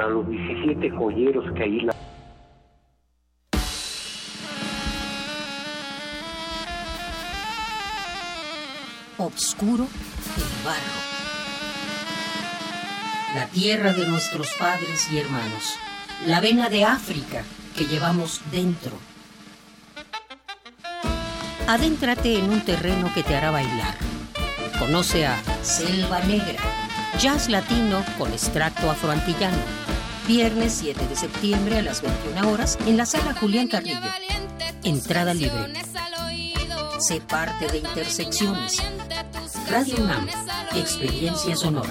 para los 17 joyeros que ahí la... Obscuro el barro. La tierra de nuestros padres y hermanos. La vena de África que llevamos dentro. Adéntrate en un terreno que te hará bailar. Conoce a Selva Negra, jazz latino con extracto afroantillano. Viernes 7 de septiembre a las 21 horas en la sala Julián Carrillo. Entrada libre. Sé parte de Intersecciones. Radio UNAM. Experiencia sonora.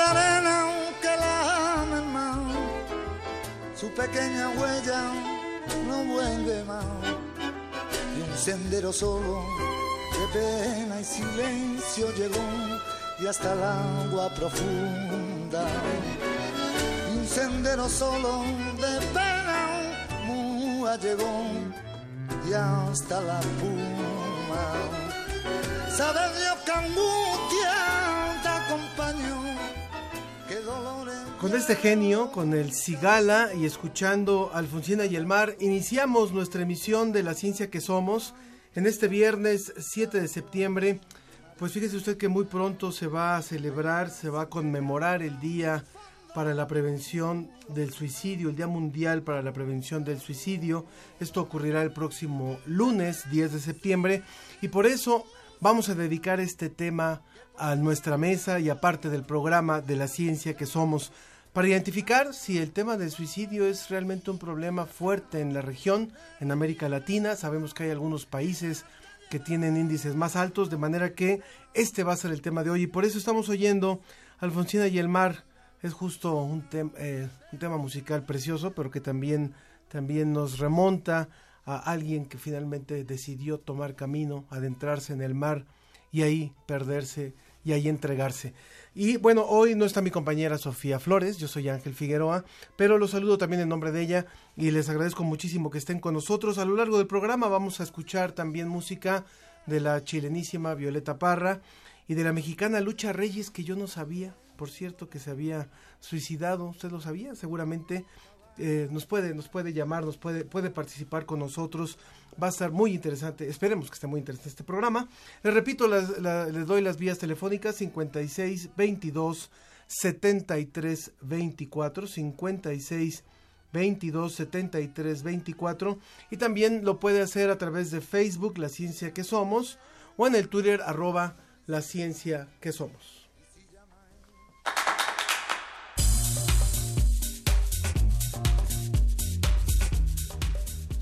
La arena que la amen su pequeña huella no vuelve más. Y un sendero solo de pena y silencio llegó y hasta el agua profunda. Y un sendero solo de pena mua llegó y hasta la puma. Sabe Dios que angustia Con este genio, con el Cigala y escuchando Alfonsina y el Mar, iniciamos nuestra emisión de La Ciencia que Somos en este viernes 7 de septiembre. Pues fíjese usted que muy pronto se va a celebrar, se va a conmemorar el Día para la Prevención del Suicidio, el Día Mundial para la Prevención del Suicidio. Esto ocurrirá el próximo lunes 10 de septiembre y por eso vamos a dedicar este tema a nuestra mesa y aparte del programa de la ciencia que somos para identificar si el tema del suicidio es realmente un problema fuerte en la región, en América Latina. Sabemos que hay algunos países que tienen índices más altos, de manera que este va a ser el tema de hoy y por eso estamos oyendo Alfonsina y el Mar. Es justo un, eh, un tema musical precioso, pero que también, también nos remonta a alguien que finalmente decidió tomar camino, adentrarse en el mar y ahí perderse y ahí entregarse. Y bueno, hoy no está mi compañera Sofía Flores, yo soy Ángel Figueroa, pero los saludo también en nombre de ella y les agradezco muchísimo que estén con nosotros. A lo largo del programa vamos a escuchar también música de la chilenísima Violeta Parra y de la mexicana Lucha Reyes, que yo no sabía, por cierto, que se había suicidado. ¿Usted lo sabía? Seguramente eh, nos puede nos puede llamar, nos puede puede participar con nosotros. Va a estar muy interesante. Esperemos que esté muy interesante este programa. Les repito, las- la- les doy las vías telefónicas 56 22 73 24 56 22 73 24 y también lo puede hacer a través de Facebook La Ciencia que Somos o en el Twitter arroba La Ciencia que Somos.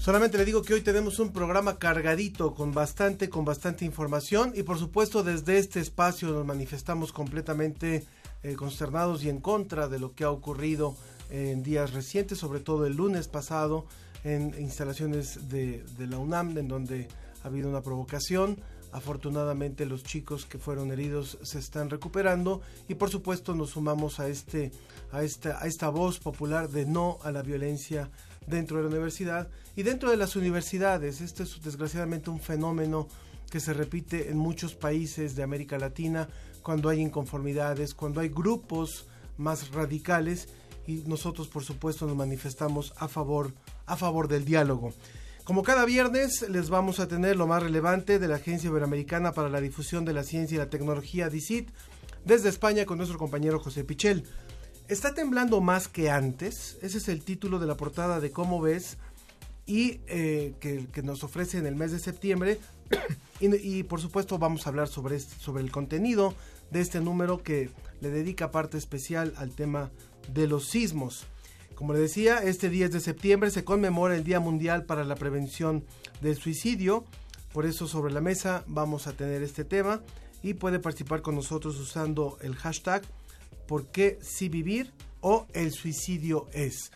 Solamente le digo que hoy tenemos un programa cargadito con bastante, con bastante información y por supuesto desde este espacio nos manifestamos completamente eh, consternados y en contra de lo que ha ocurrido en días recientes, sobre todo el lunes pasado en instalaciones de, de la UNAM, en donde ha habido una provocación. Afortunadamente los chicos que fueron heridos se están recuperando y por supuesto nos sumamos a este a esta a esta voz popular de no a la violencia dentro de la universidad y dentro de las universidades. Este es desgraciadamente un fenómeno que se repite en muchos países de América Latina cuando hay inconformidades, cuando hay grupos más radicales y nosotros por supuesto nos manifestamos a favor a favor del diálogo. Como cada viernes les vamos a tener lo más relevante de la Agencia Iberoamericana para la Difusión de la Ciencia y la Tecnología DICIT desde España con nuestro compañero José Pichel. Está temblando más que antes, ese es el título de la portada de Cómo ves y eh, que, nos ofrece en el mes de septiembre y, por supuesto vamos a hablar sobre, sobre el contenido de este número que le dedica parte especial al tema de los sismos. Como le decía, este 10 de septiembre se conmemora el Día Mundial para la Prevención del Suicidio. Por eso sobre la mesa vamos a tener este tema y puede participar con nosotros usando el hashtag ¿Por qué si vivir o el suicidio es?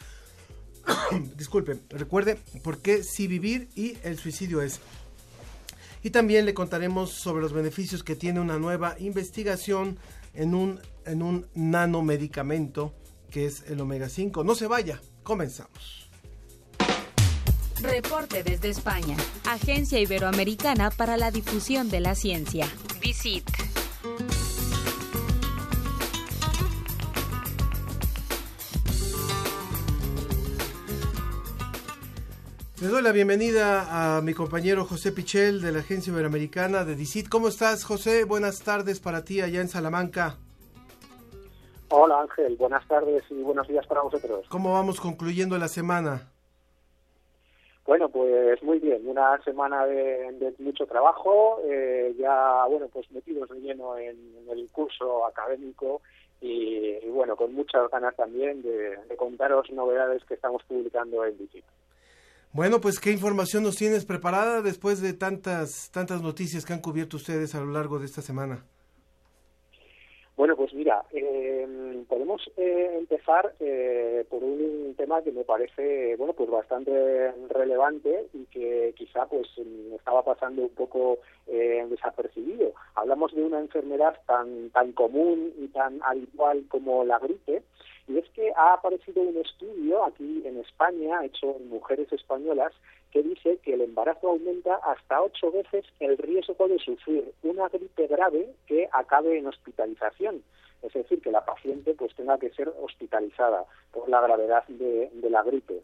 Disculpe, recuerde ¿Por qué si vivir y el suicidio es? Y también le contaremos sobre los beneficios que tiene una nueva investigación en un, en un nanomedicamento que es el omega 5. No se vaya, comenzamos. Reporte desde España, Agencia Iberoamericana para la Difusión de la Ciencia. Visit. Le doy la bienvenida a mi compañero José Pichel de la Agencia Iberoamericana de DICIT. ¿Cómo estás, José? Buenas tardes para ti allá en Salamanca. Hola, Ángel. Buenas tardes y buenos días para vosotros. ¿Cómo vamos concluyendo la semana? Bueno, pues muy bien. Una semana de, mucho trabajo, eh, ya, bueno, pues metidos de lleno en, el curso académico y, bueno, con muchas ganas también de, contaros novedades que estamos publicando en DICIT. Bueno, pues qué información nos tienes preparada después de tantas tantas noticias que han cubierto ustedes a lo largo de esta semana. Bueno, pues mira, eh, podemos eh, empezar eh, por un tema que me parece, bueno, pues bastante relevante y que quizá pues estaba pasando un poco desapercibido. Hablamos de una enfermedad tan tan común y tan habitual como la gripe y es que ha aparecido un estudio aquí en España, hecho en mujeres españolas, que dice que el embarazo aumenta hasta ocho veces el riesgo de sufrir una gripe grave que acabe en hospitalización. Es decir, que la paciente pues tenga que ser hospitalizada por la gravedad de, la gripe.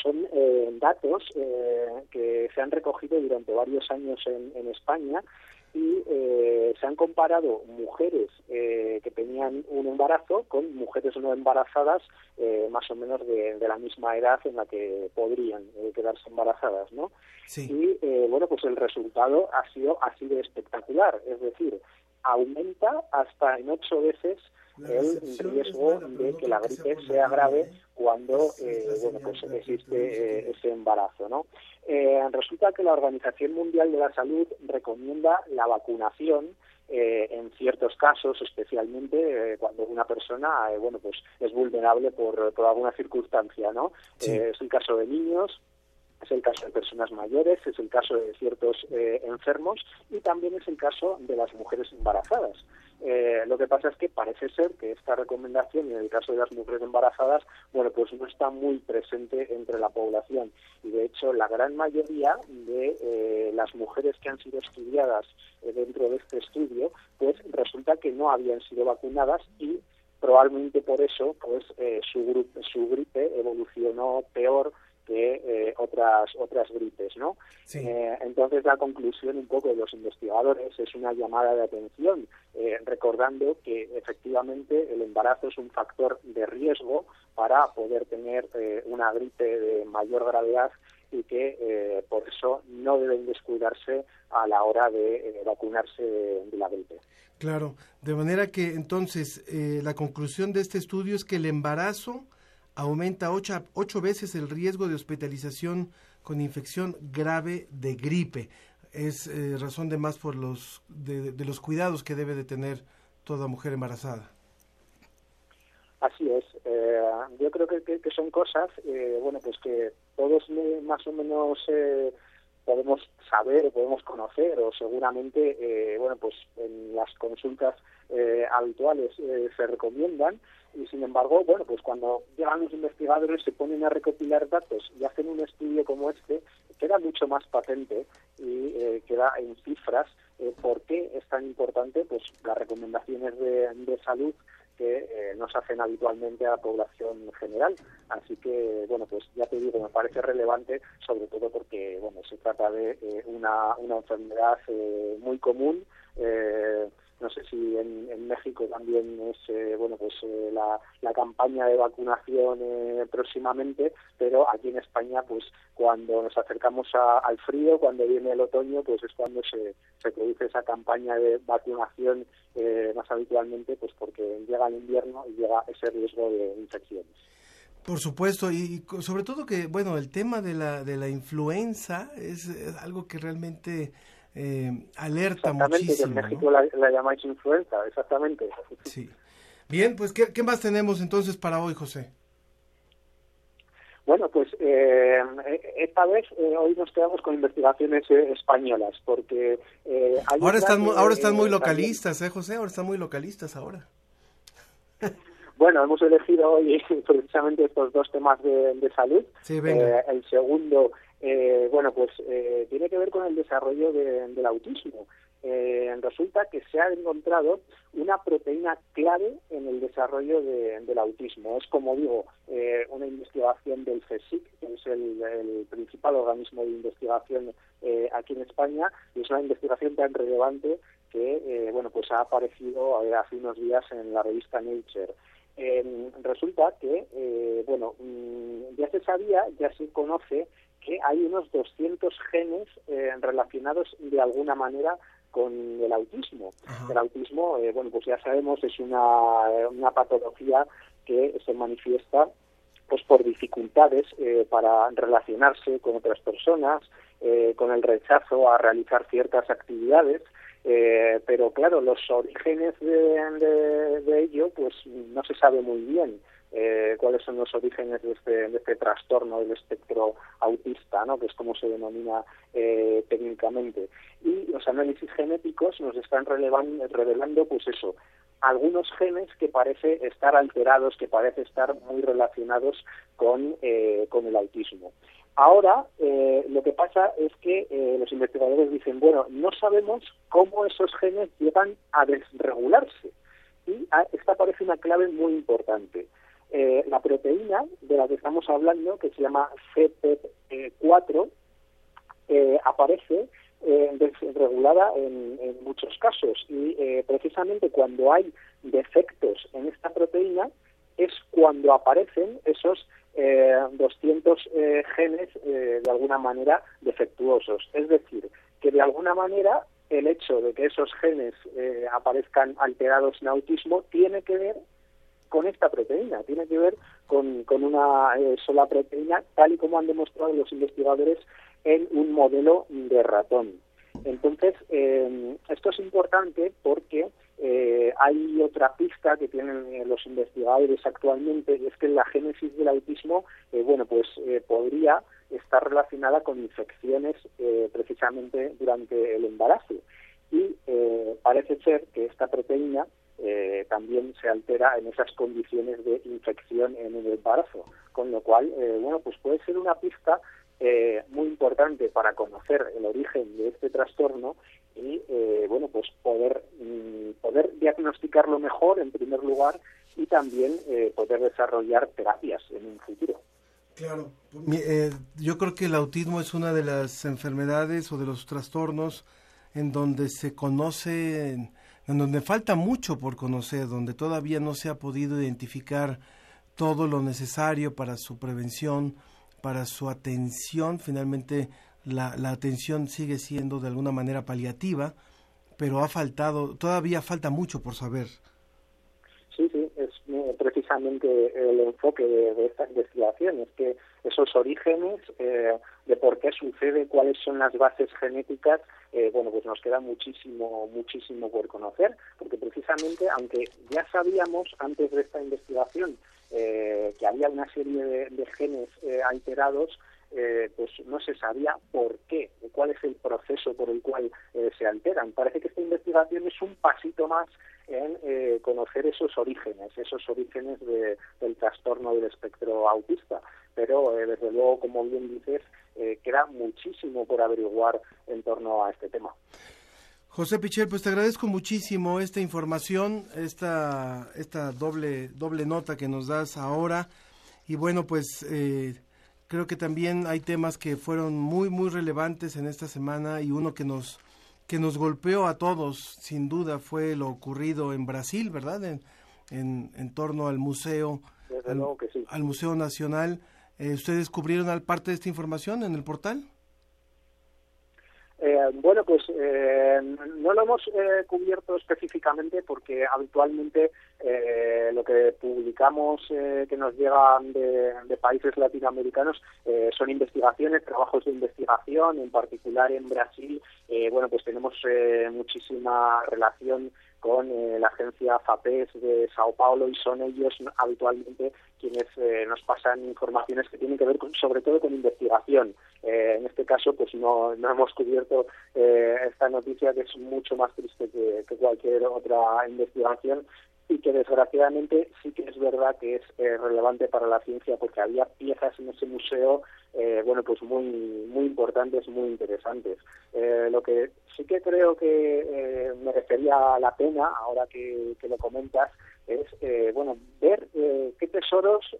Son eh, datos eh, que se han recogido durante varios años en, en España y eh, se han comparado mujeres eh, que tenían un embarazo con mujeres no embarazadas eh, más o menos de, la misma edad en la que podrían quedarse embarazadas, ¿no? Y bueno, pues el resultado ha sido ha sido espectacular, es decir, aumenta hasta en ocho veces el riesgo de que la gripe sea grave cuando bueno pues existe ese embarazo, ¿no? Eh, resulta que la Organización Mundial de la Salud recomienda la vacunación eh, en ciertos casos, especialmente eh, cuando una persona, bueno, pues es vulnerable por, por alguna circunstancia, ¿no? es el caso de niños, es el caso de personas mayores, es el caso de ciertos enfermos y también es el caso de las mujeres embarazadas. Eh, lo que pasa es que parece ser que esta recomendación, en el caso de las mujeres embarazadas, bueno, pues no está muy presente entre la población. Y de hecho, la gran mayoría de eh, las mujeres que han sido estudiadas eh, dentro de este estudio, pues resulta que no habían sido vacunadas y probablemente por eso, pues su, su gripe evolucionó peor que eh, otras otras gripes, ¿no? Eh, entonces la conclusión un poco de los investigadores es una llamada de atención, eh, recordando que efectivamente el embarazo es un factor de riesgo para poder tener una gripe de mayor gravedad y que por eso no deben descuidarse a la hora de vacunarse de, la gripe. Claro, de manera que entonces la conclusión de este estudio es que el embarazo aumenta ocho, ocho veces el riesgo de hospitalización con infección grave de gripe. Es eh, razón de más por los de, los cuidados que debe de tener toda mujer embarazada. Así es. Eh, yo creo que, que, son cosas, eh, bueno, pues que todos más o menos podemos saber, podemos conocer, o seguramente, bueno, pues en las consultas habituales se recomiendan, y sin embargo, bueno, pues cuando llegan los investigadores se ponen a recopilar datos y hacen un estudio como este, queda mucho más patente y eh, queda en cifras eh, por qué es tan importante pues las recomendaciones de, de salud que eh, nos hacen habitualmente a la población general. Así que, bueno, pues ya te digo, me parece relevante, sobre todo porque, bueno, se trata de una, una enfermedad muy común, no sé si en, en México también es eh, bueno pues eh, la, la, campaña de vacunación eh, próximamente pero aquí en España pues cuando nos acercamos a, al frío cuando viene el otoño pues es cuando se, se produce esa campaña de vacunación más habitualmente pues porque llega el invierno y llega ese riesgo de infecciones. Por supuesto, y sobre todo que, bueno, el tema de la, de la influenza es, algo que realmente eh, alerta muchísimo. Que en México la, la, llamáis influenza, exactamente. Sí. Bien, pues, ¿qué, ¿qué, más tenemos entonces para hoy, José? Bueno, pues eh, esta vez eh, hoy nos quedamos con investigaciones eh, españolas, porque... Eh, ahora, están, ahora están muy localistas, ¿eh, José? Ahora están muy localistas ahora. Bueno, hemos elegido hoy precisamente estos dos temas de, de salud. Sí, venga. el segundo eh, bueno, pues eh, tiene que ver con el desarrollo de, del autismo. Eh, resulta que se ha encontrado una proteína clave en el desarrollo de, del autismo. Es, como digo, eh, una investigación del CSIC, que es el, el principal organismo de investigación eh, aquí en España, y es una investigación tan relevante que, eh, bueno, pues ha aparecido eh, hace unos días en la revista Nature. Eh, resulta que, eh, bueno, mmm, ya se sabía, ya se conoce que hay unos 200 genes eh, relacionados de alguna manera con el autismo. Ajá. El autismo, eh, bueno, pues ya sabemos, es una, una patología que se manifiesta pues por dificultades eh, para relacionarse con otras personas, eh, con el rechazo a realizar ciertas actividades, eh, pero claro, los orígenes de, de, ello pues no se sabe muy bien eh, cuáles son los orígenes de este, de este trastorno del espectro autista, ¿no? que es como se denomina eh, técnicamente. Y los análisis genéticos nos están revelando pues eso, algunos genes que parece estar alterados, que parece estar muy relacionados con, eh, con el autismo. Ahora, eh, lo que pasa es que eh, los investigadores dicen, bueno, no sabemos cómo esos genes llegan a desregularse. Y a, esta parece una clave muy importante. Eh, la proteína de la que estamos hablando, que se llama CPEP4, eh, aparece desregulada en, en, muchos casos y precisamente cuando hay defectos en esta proteína es cuando aparecen esos eh, 200 eh, genes eh, de alguna manera defectuosos. Es decir, que de alguna manera el hecho de que esos genes eh, aparezcan alterados en autismo tiene que ver con esta proteína, tiene que ver con, con una eh, sola proteína, tal y como han demostrado los investigadores en un modelo de ratón. Entonces, eh, esto es importante porque eh, hay otra pista que tienen eh, los investigadores actualmente y es que la génesis del autismo, eh, bueno, pues eh, podría estar relacionada con infecciones eh, precisamente durante el embarazo. Y eh, parece ser que esta proteína también se altera en esas condiciones de infección en el embarazo, con lo cual, bueno, pues puede ser una pista eh, muy importante para conocer el origen de este trastorno y eh, bueno pues poder mm, poder diagnosticarlo mejor en primer lugar y también eh, poder desarrollar terapias en un futuro. Claro, eh, yo creo que el autismo es una de las enfermedades o de los trastornos en donde se conoce, en donde falta mucho por conocer, donde todavía no se ha podido identificar todo lo necesario para su prevención, para su atención. Finalmente, la, la, atención sigue siendo de alguna manera paliativa, pero ha faltado, todavía falta mucho por saber. Sí, sí, es precisamente el enfoque de, de esta investigación, es que esos orígenes eh, de por qué sucede, cuáles son las bases genéticas, eh, bueno, pues nos queda muchísimo, muchísimo por conocer, porque precisamente, aunque ya sabíamos antes de esta investigación eh, que había una serie de, de genes eh, alterados, eh, pues no se sabía por qué, cuál es el proceso por el cual eh, se alteran. Parece que esta investigación es un pasito más en eh, conocer esos orígenes, esos orígenes de, del trastorno del espectro autista. Pero desde luego, como bien dices, queda muchísimo por averiguar en torno a este tema. José Pichel, pues te agradezco muchísimo esta información, esta, esta doble, doble nota que nos das ahora. Y bueno, pues creo que también hay temas que fueron muy, muy relevantes en esta semana y uno que nos que nos golpeó a todos, sin duda, fue lo ocurrido en Brasil, ¿verdad? En, en, torno al museo, al, Museo Nacional. Eh, ¿Ustedes cubrieron al parte de esta información en el portal? Eh, bueno, pues eh, no lo hemos eh, cubierto específicamente porque habitualmente lo que publicamos que nos llegan de, países latinoamericanos son investigaciones, trabajos de investigación, en particular en Brasil. bueno, pues tenemos muchísima relación con eh, la agencia FAPES de Sao Paulo y son ellos habitualmente quienes eh, nos pasan informaciones que tienen que ver sobre todo con investigación. Eh, en este caso, pues no, no hemos cubierto esta noticia que es mucho más triste que cualquier otra investigación y que desgraciadamente sí que es verdad que es relevante para la ciencia porque había piezas en ese museo eh, bueno, pues muy, muy importantes, muy interesantes. Eh, lo que sí que creo que eh, merecería la pena, ahora que, lo comentas, es, bueno, ver qué tesoros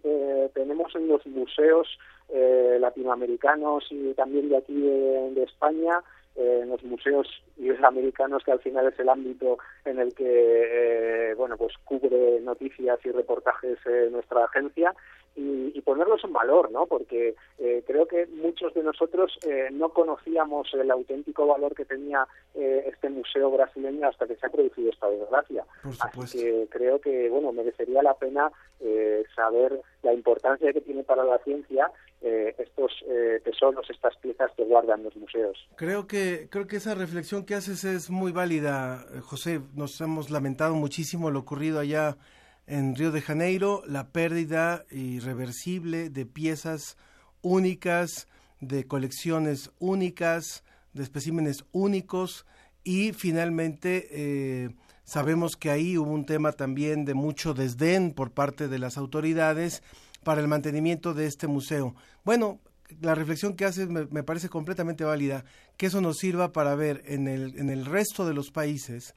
tenemos en los museos latinoamericanos y también de aquí de, España, en los museos iberoamericanos que al final es el ámbito en el que bueno pues cubre noticias y reportajes nuestra agencia y, ponerlos en valor, ¿no? Porque eh, creo que muchos de nosotros eh, no conocíamos el auténtico valor que tenía eh, este museo brasileño hasta que se ha producido esta desgracia. Así que creo que, bueno, merecería la pena saber la importancia que tiene para la ciencia estos tesoros, estas piezas que guardan los museos. Creo que creo que esa reflexión que haces es muy válida, José. Nos hemos lamentado muchísimo lo ocurrido allá en Río de Janeiro la pérdida irreversible de piezas únicas, de colecciones únicas, de especímenes únicos y finalmente eh, sabemos que ahí hubo un tema también de mucho desdén por parte de las autoridades para el mantenimiento de este museo. Bueno, la reflexión que haces me, me, parece completamente válida, que eso nos sirva para ver en el, en el resto de los países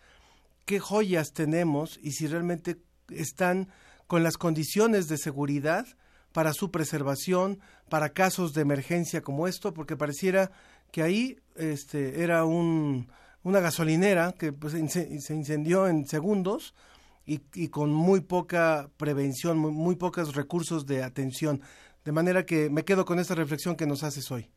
qué joyas tenemos y si realmente están con las condiciones de seguridad para su preservación, para casos de emergencia como esto, porque pareciera que ahí este, era un, una gasolinera que pues, se incendió en segundos y, y con muy poca prevención, muy, muy pocos recursos de atención. De manera que me quedo con esta reflexión que nos haces hoy.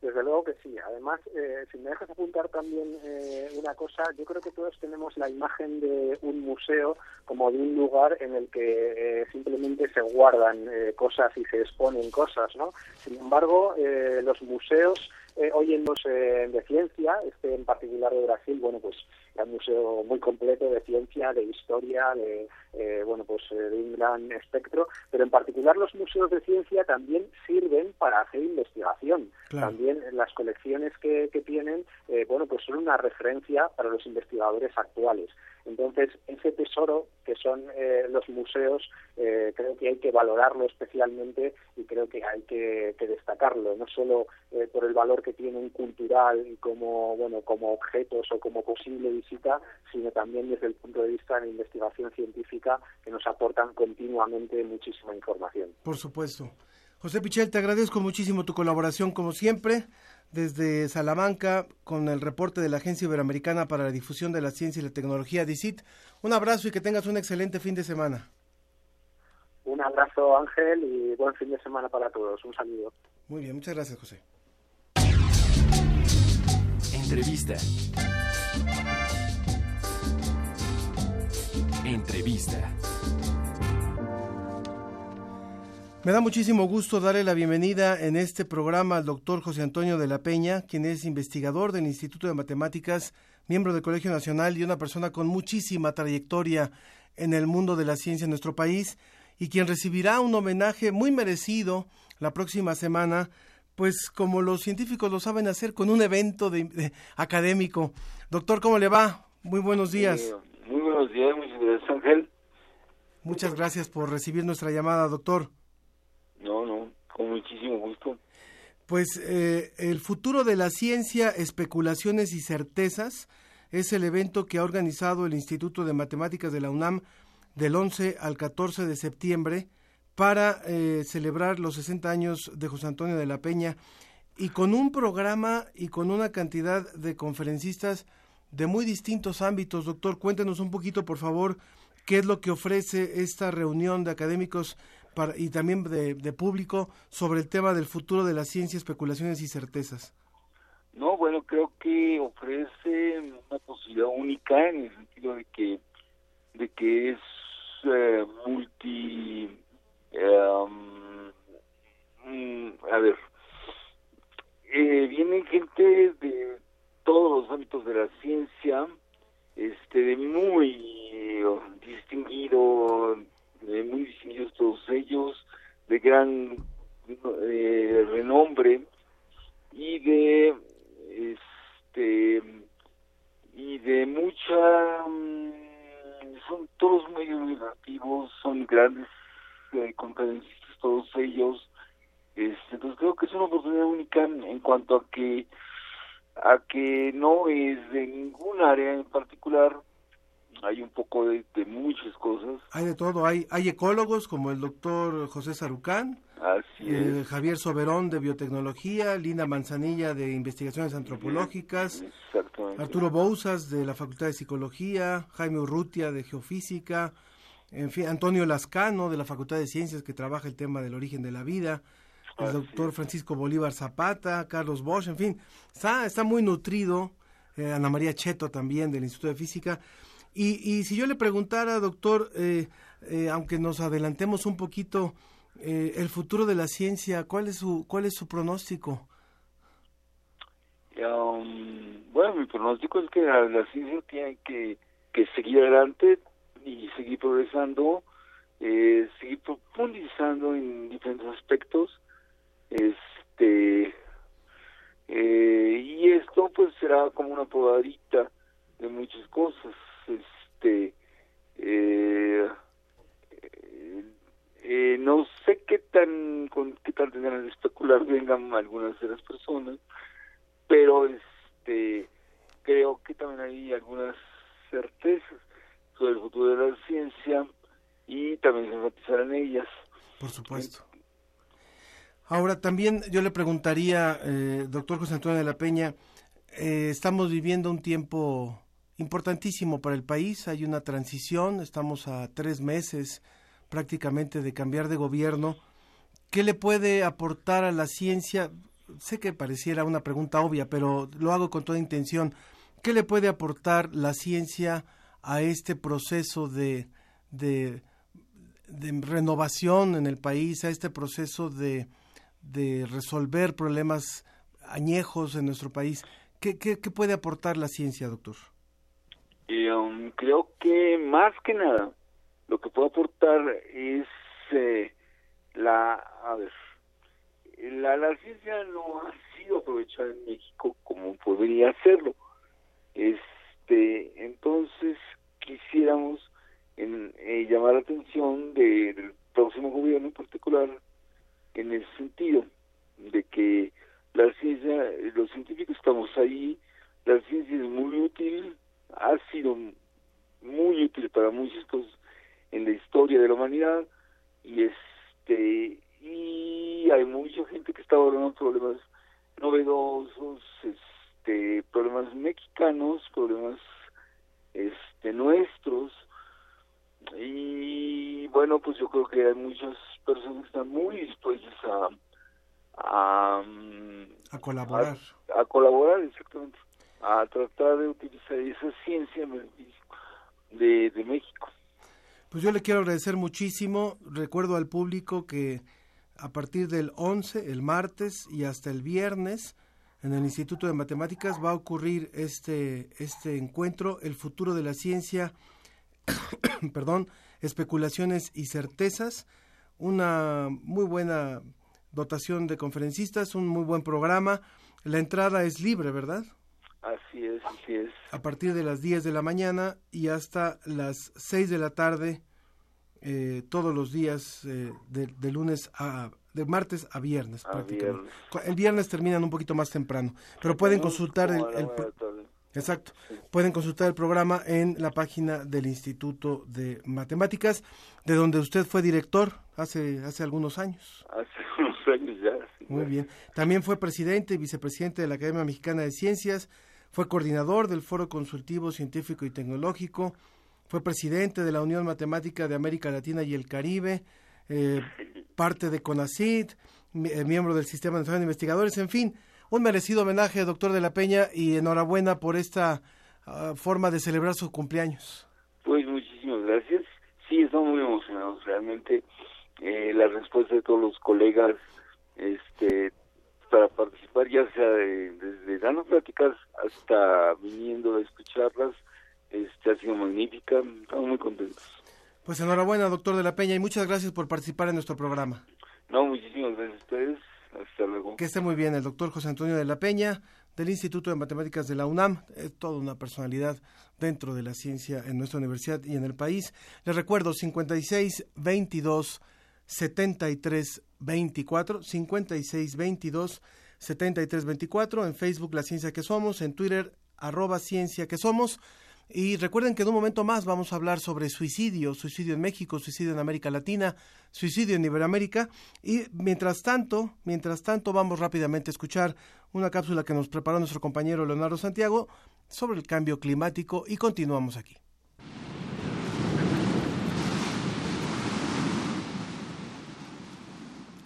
Desde luego que sí. Además, eh, si me dejas apuntar también eh, una cosa, yo creo que todos tenemos la imagen de un museo como de un lugar en el que eh, simplemente se guardan cosas y se exponen cosas, ¿no? Sin embargo, los museos hoy en los de ciencia, este en particular de Brasil, bueno, pues es un museo muy completo de ciencia, de historia, de eh, bueno pues eh, de un gran espectro, pero en particular los museos de ciencia también sirven para hacer investigación. También las colecciones que, tienen, eh, bueno pues son una referencia para los investigadores actuales. Entonces, ese tesoro que son eh, los museos, eh, creo que hay que valorarlo especialmente y creo que hay que, destacarlo, no solo eh, por el valor que tienen cultural y como, bueno, como objetos o como posible visita, sino también desde el punto de vista de la investigación científica que nos aportan continuamente muchísima información. Por supuesto. José Pichel, te agradezco muchísimo tu colaboración como siempre desde Salamanca con el reporte de la Agencia Iberoamericana para la Difusión de la Ciencia y la Tecnología, DICIT. Un abrazo y que tengas un excelente fin de semana. Un abrazo, Ángel, y buen fin de semana para todos. Un saludo. Muy bien, muchas gracias, José. Entrevista. Entrevista. Me da muchísimo gusto darle la bienvenida en este programa al doctor José Antonio de la Peña, quien es investigador del Instituto de Matemáticas, miembro del Colegio Nacional y una persona con muchísima trayectoria en el mundo de la ciencia en nuestro país y quien recibirá un homenaje muy merecido la próxima semana, pues como los científicos lo saben hacer con un evento de, académico. Doctor, ¿cómo le va? Muy buenos días. muy buenos días, muchas gracias Ángel. Muchas gracias por recibir nuestra llamada, doctor. No, no, con muchísimo gusto. Pues eh, el futuro de la ciencia, especulaciones y certezas es el evento que ha organizado el Instituto de Matemáticas de la UNAM del 11 al 14 de septiembre para eh, celebrar los 60 años de José Antonio de la Peña. y con un programa y con una cantidad de conferencistas de muy distintos ámbitos. Doctor, cuéntenos un poquito, por favor, qué es lo que ofrece esta reunión de académicos y también de, de público sobre el tema del futuro de la ciencia, especulaciones y certezas. No, bueno, creo que ofrece una posibilidad única en el sentido de que de que es eh, multi em, mm, a ver eh, viene gente de todos los ámbitos de la ciencia este de muy distinguido de muy distinguidos todos ellos de gran eh, renombre y de este y de mucha mm, son todos muy educativos son grandes eh, conferencistas todos ellos. Este, entonces creo que es una oportunidad única en cuanto a que a que no es de ningún área en particular hay un poco de, de muchas cosas. Hay de todo, hay, hay ecólogos como el doctor José Sarucán, así eh, Javier Soberón de biotecnología, Linda Manzanilla de investigaciones antropológicas, Arturo Bouzas de la Facultad de Psicología, Jaime Urrutia de Geofísica, en fin, Antonio Lascano de la Facultad de Ciencias que trabaja el tema del origen de la vida, el Así doctor Francisco Bolívar Zapata, Carlos Bosch, en fin, está, está muy nutrido, eh, Ana María Cheto también del Instituto de Física. Y, y si yo le preguntara, doctor, eh, eh, aunque nos adelantemos un poquito, eh, el futuro de la ciencia, ¿cuál es su, cuál es su pronóstico? Um, bueno, mi pronóstico es que la, ciencia tiene que, que seguir adelante y seguir progresando, eh, seguir profundizando en diferentes aspectos, este, eh, y esto pues será como una probadita de muchas cosas, este, eh, eh, no sé qué tan, con qué tal tendrán especular vengan algunas de las personas, pero este creo que también hay algunas certezas sobre el futuro de la ciencia y también se enfatizarán ellas. Por supuesto. Ahora también yo le preguntaría, eh, doctor José Antonio de la Peña, eh, estamos viviendo un tiempo importantísimo para el país, hay una transición, estamos a tres meses prácticamente de cambiar de gobierno. ¿Qué le puede aportar a la ciencia? Sé que pareciera una pregunta obvia, pero lo hago con toda intención. ¿Qué le puede aportar la ciencia a este proceso de, de, renovación en el país, a este proceso de, de resolver problemas añejos en nuestro país? ¿Qué, qué, qué puede aportar la ciencia, doctor? Y, um, creo que más que nada lo que puede aportar es eh, la, a ver, la, la ciencia no ha sido aprovechada en México como podría hacerlo. Este, entonces quisiéramos en, eh, llamar la atención de- del próximo gobierno en particular en ese sentido de que la ciencia, eh, los científicos estamos ahí, la ciencia es muy útil, ha sido muy útil para muchas cosas en la historia de la humanidad y este y hay mucha gente que está abordando problemas novedosos, este problemas mexicanos, problemas este nuestros y bueno pues yo creo que hay muchas personas que están muy dispuestas a a, A colaborar. a, a colaborar exactamente a tratar de utilizar esa ciencia de, de México Pues yo le quiero agradecer muchísimo. Recuerdo al público que a partir del 11, el martes y hasta el viernes, en el Instituto de Matemáticas va a ocurrir este, este encuentro, El futuro de la ciencia, perdón, especulaciones y certezas. Una muy buena dotación de conferencistas, un muy buen programa. La entrada es libre, ¿verdad? Así es así es a partir de las 10 de la mañana y hasta las 6 de la tarde eh, todos los días eh, de, de lunes a de martes a viernes A prácticamente. viernes. El viernes terminan un poquito más temprano, pero pueden consultar el. Exacto. Pueden consultar el programa en la página del Instituto de Matemáticas, de donde usted fue director hace, hace algunos años. Hace unos años ya. Muy bien. También fue presidente y vicepresidente de la Academia Mexicana de Ciencias, fue coordinador del Foro Consultivo Científico y Tecnológico, fue presidente de la Unión Matemática de América Latina y el Caribe, eh, parte de CONACID, eh, miembro del Sistema Nacional de Investigadores, en fin, un merecido homenaje, doctor de la Peña, y enhorabuena por esta uh, forma de celebrar su cumpleaños. Pues muchísimas gracias. Sí, estamos muy emocionados realmente. Eh, la respuesta de todos los colegas este, para participar, ya sea de, desde dando pláticas hasta viniendo a escucharlas, este, ha sido magnífica. Estamos muy contentos. Pues enhorabuena, doctor de la Peña, y muchas gracias por participar en nuestro programa. No, muchísimas gracias a ustedes. Hasta luego. Que esté muy bien el doctor José Antonio de la Peña del Instituto de Matemáticas de la UNAM, es toda una personalidad dentro de la ciencia en nuestra universidad y en el país. Les recuerdo 56 22 73 24 56 22 73 24 en Facebook La Ciencia que Somos, en Twitter arroba Ciencia que Somos. Y recuerden que en un momento más vamos a hablar sobre suicidio, suicidio en México, suicidio en América Latina, suicidio en Iberoamérica. Y mientras tanto, mientras tanto, vamos rápidamente a escuchar una cápsula que nos preparó nuestro compañero Leonardo Santiago sobre el cambio climático y continuamos aquí.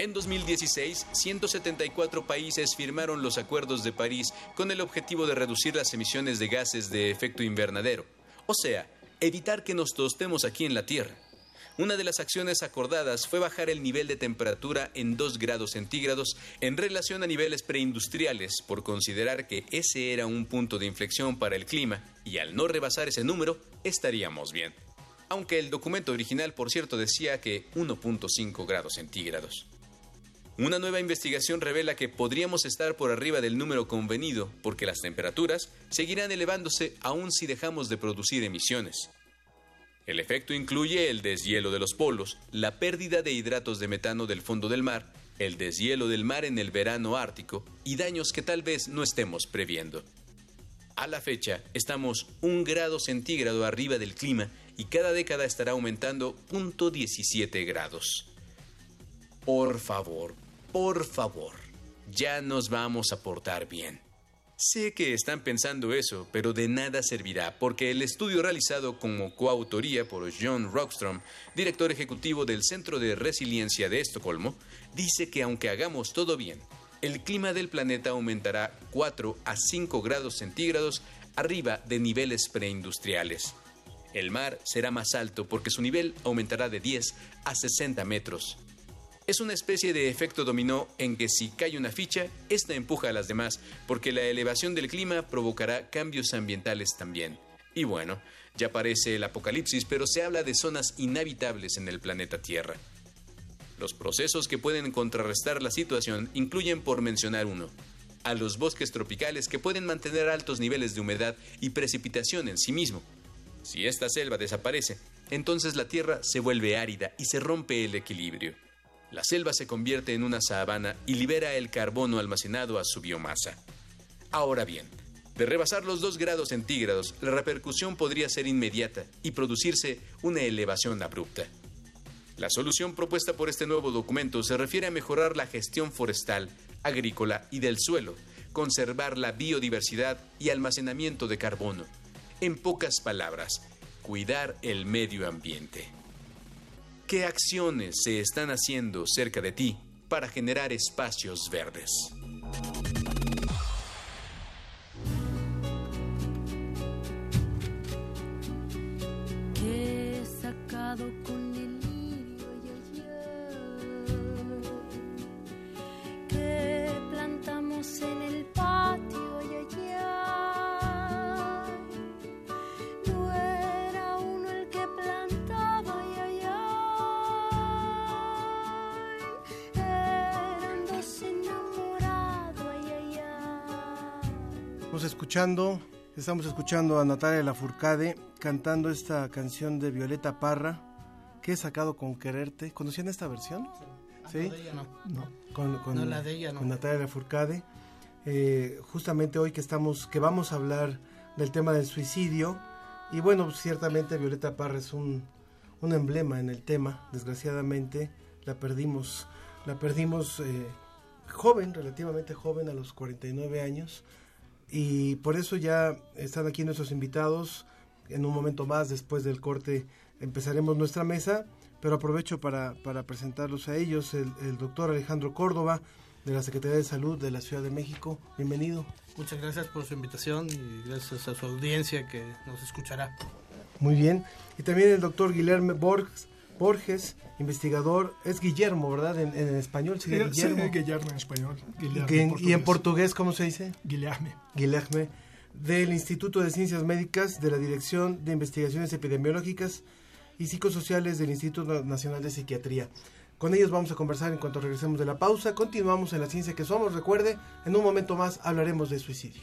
En 2016, 174 países firmaron los acuerdos de París con el objetivo de reducir las emisiones de gases de efecto invernadero, o sea, evitar que nos tostemos aquí en la Tierra. Una de las acciones acordadas fue bajar el nivel de temperatura en 2 grados centígrados en relación a niveles preindustriales, por considerar que ese era un punto de inflexión para el clima, y al no rebasar ese número, estaríamos bien. Aunque el documento original, por cierto, decía que 1.5 grados centígrados. Una nueva investigación revela que podríamos estar por arriba del número convenido porque las temperaturas seguirán elevándose aún si dejamos de producir emisiones. El efecto incluye el deshielo de los polos, la pérdida de hidratos de metano del fondo del mar, el deshielo del mar en el verano ártico y daños que tal vez no estemos previendo. A la fecha, estamos un grado centígrado arriba del clima y cada década estará aumentando 0.17 grados. Por favor, por favor, ya nos vamos a portar bien. Sé que están pensando eso, pero de nada servirá, porque el estudio realizado como coautoría por John Rockstrom, director ejecutivo del Centro de Resiliencia de Estocolmo, dice que aunque hagamos todo bien, el clima del planeta aumentará 4 a 5 grados centígrados arriba de niveles preindustriales. El mar será más alto porque su nivel aumentará de 10 a 60 metros. Es una especie de efecto dominó en que si cae una ficha, esta empuja a las demás, porque la elevación del clima provocará cambios ambientales también. Y bueno, ya parece el apocalipsis, pero se habla de zonas inhabitables en el planeta Tierra. Los procesos que pueden contrarrestar la situación incluyen, por mencionar uno, a los bosques tropicales que pueden mantener altos niveles de humedad y precipitación en sí mismo. Si esta selva desaparece, entonces la Tierra se vuelve árida y se rompe el equilibrio. La selva se convierte en una sabana y libera el carbono almacenado a su biomasa. Ahora bien, de rebasar los 2 grados centígrados, la repercusión podría ser inmediata y producirse una elevación abrupta. La solución propuesta por este nuevo documento se refiere a mejorar la gestión forestal, agrícola y del suelo, conservar la biodiversidad y almacenamiento de carbono. En pocas palabras, cuidar el medio ambiente. ¿Qué acciones se están haciendo cerca de ti para generar espacios verdes? He sacado con escuchando, estamos escuchando a Natalia Lafourcade cantando esta canción de Violeta Parra, que he sacado con quererte. ¿Conocían esta versión? Sí. No, de ella no. No. Con, con- No, la de ella no. con Natalia Lafourcade. Eh, justamente hoy que estamos, que vamos a hablar del tema del suicidio. Y bueno, ciertamente Violeta Parra es un, un emblema en el tema. Desgraciadamente la perdimos, la perdimos eh, joven, relativamente joven, a los 49 años. Y por eso ya están aquí nuestros invitados. En un momento más, después del corte, empezaremos nuestra mesa. Pero aprovecho para, para presentarlos a ellos. El, el doctor Alejandro Córdoba, de la Secretaría de Salud de la Ciudad de México. Bienvenido. Muchas gracias por su invitación y gracias a su audiencia que nos escuchará. Muy bien. Y también el doctor Guillermo Borges, Borges, investigador. Es Guillermo, ¿verdad? En, en español sería sí, Guillermo. Guillermo en español. Guillermo en- y en portugués. portugués, ¿cómo se dice? Guilherme. Guilherme. Del Instituto de Ciencias Médicas de la Dirección de Investigaciones Epidemiológicas y Psicosociales del Instituto Nacional de Psiquiatría. Con ellos vamos a conversar en cuanto regresemos de la pausa. Continuamos en la ciencia que somos. Recuerde, en un momento más hablaremos de suicidio.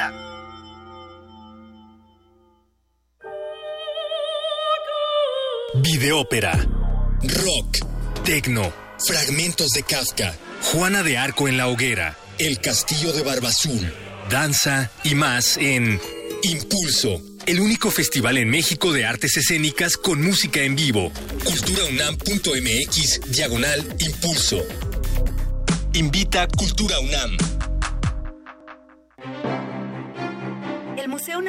Videópera, rock, tecno, fragmentos de Kafka, Juana de Arco en la hoguera, El Castillo de Barbazul, danza y más en Impulso, el único festival en México de artes escénicas con música en vivo. culturaunam.mx diagonal impulso. Invita Cultura UNAM.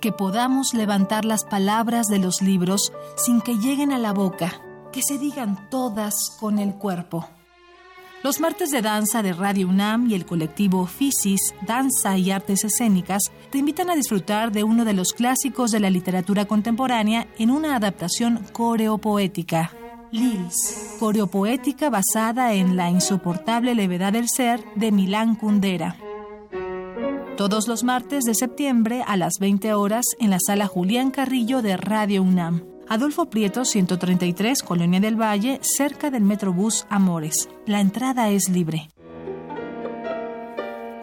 Que podamos levantar las palabras de los libros sin que lleguen a la boca, que se digan todas con el cuerpo. Los martes de danza de Radio UNAM y el colectivo Fisis, Danza y Artes Escénicas te invitan a disfrutar de uno de los clásicos de la literatura contemporánea en una adaptación coreopoética. Lils, coreopoética basada en La insoportable levedad del ser de Milán Kundera. Todos los martes de septiembre a las 20 horas en la sala Julián Carrillo de Radio UNAM. Adolfo Prieto 133, Colonia del Valle, cerca del Metrobús Amores. La entrada es libre.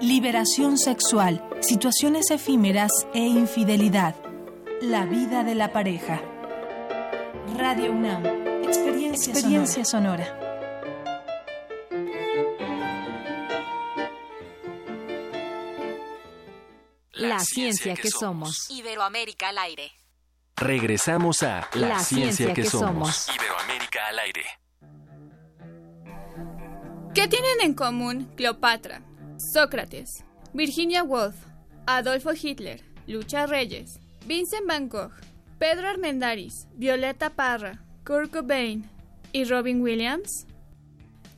Liberación sexual, situaciones efímeras e infidelidad. La vida de la pareja. Radio UNAM. Experiencia, Experiencia sonora. La ciencia que somos. Iberoamérica al aire. Regresamos a La, La ciencia, ciencia que, que somos. somos. Iberoamérica al aire. ¿Qué tienen en común Cleopatra, Sócrates, Virginia Woolf, Adolfo Hitler, Lucha Reyes, Vincent Van Gogh, Pedro Armendáriz, Violeta Parra, Kurt Cobain y Robin Williams?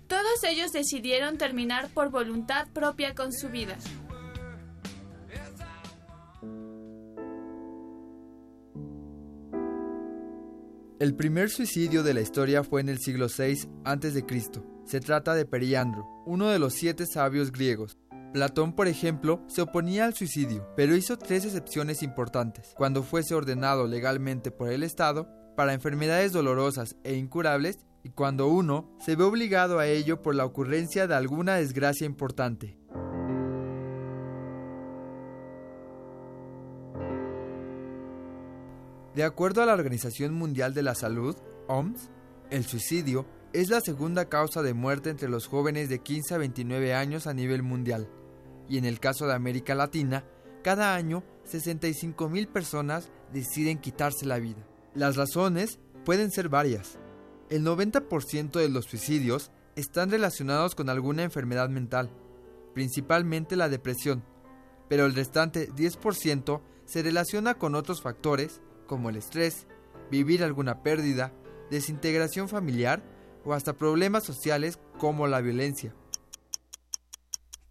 Todos ellos decidieron terminar por voluntad propia con su vida. El primer suicidio de la historia fue en el siglo VI a.C. Se trata de Periandro, uno de los siete sabios griegos. Platón, por ejemplo, se oponía al suicidio, pero hizo tres excepciones importantes. Cuando fuese ordenado legalmente por el Estado, para enfermedades dolorosas e incurables, y cuando uno se ve obligado a ello por la ocurrencia de alguna desgracia importante. De acuerdo a la Organización Mundial de la Salud, OMS, el suicidio es la segunda causa de muerte entre los jóvenes de 15 a 29 años a nivel mundial. Y en el caso de América Latina, cada año 65 mil personas deciden quitarse la vida. Las razones pueden ser varias. El 90% de los suicidios están relacionados con alguna enfermedad mental, principalmente la depresión, pero el restante 10% se relaciona con otros factores como el estrés, vivir alguna pérdida, desintegración familiar o hasta problemas sociales como la violencia.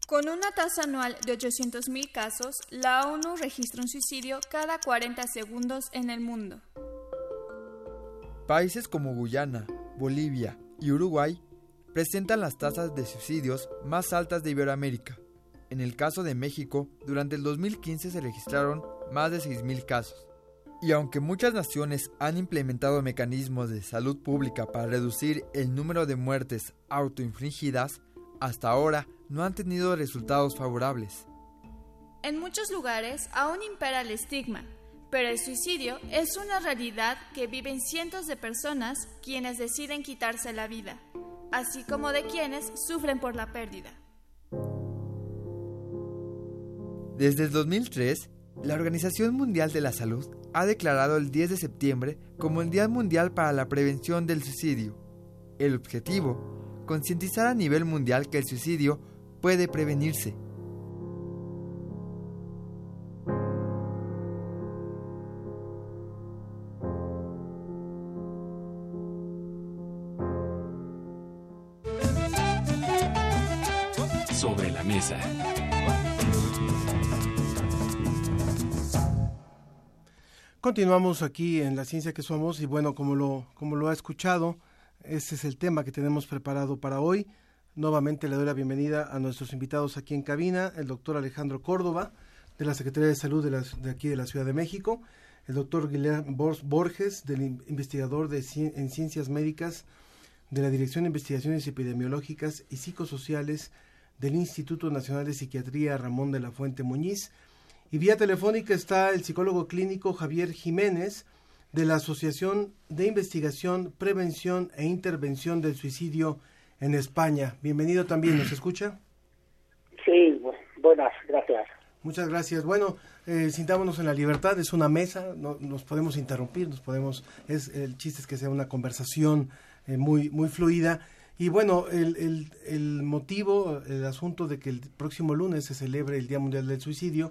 Con una tasa anual de 800.000 casos, la ONU registra un suicidio cada 40 segundos en el mundo. Países como Guyana, Bolivia y Uruguay presentan las tasas de suicidios más altas de Iberoamérica. En el caso de México, durante el 2015 se registraron más de 6.000 casos. Y aunque muchas naciones han implementado mecanismos de salud pública para reducir el número de muertes autoinfligidas, hasta ahora no han tenido resultados favorables. En muchos lugares aún impera el estigma, pero el suicidio es una realidad que viven cientos de personas quienes deciden quitarse la vida, así como de quienes sufren por la pérdida. Desde el 2003, la Organización Mundial de la Salud ha declarado el 10 de septiembre como el Día Mundial para la Prevención del Suicidio. El objetivo, concientizar a nivel mundial que el suicidio puede prevenirse. Sobre la mesa. Continuamos aquí en La Ciencia que Somos y bueno, como lo, como lo ha escuchado, ese es el tema que tenemos preparado para hoy. Nuevamente le doy la bienvenida a nuestros invitados aquí en cabina, el doctor Alejandro Córdoba, de la Secretaría de Salud de, de aquí de la Ciudad de México, el doctor Guillermo Borges, del investigador de, en Ciencias Médicas de la Dirección de Investigaciones Epidemiológicas y Psicosociales del Instituto Nacional de Psiquiatría Ramón de la Fuente Muñiz, y vía telefónica está el psicólogo clínico Javier Jiménez de la Asociación de Investigación, Prevención e Intervención del Suicidio en España. Bienvenido también, ¿nos escucha? Sí, buenas, gracias. Muchas gracias. Bueno, eh, sintámonos en la libertad, es una mesa, no, nos podemos interrumpir, nos podemos, es el chiste es que sea una conversación eh, muy, muy fluida. Y bueno, el, el, el motivo, el asunto de que el próximo lunes se celebre el Día Mundial del Suicidio,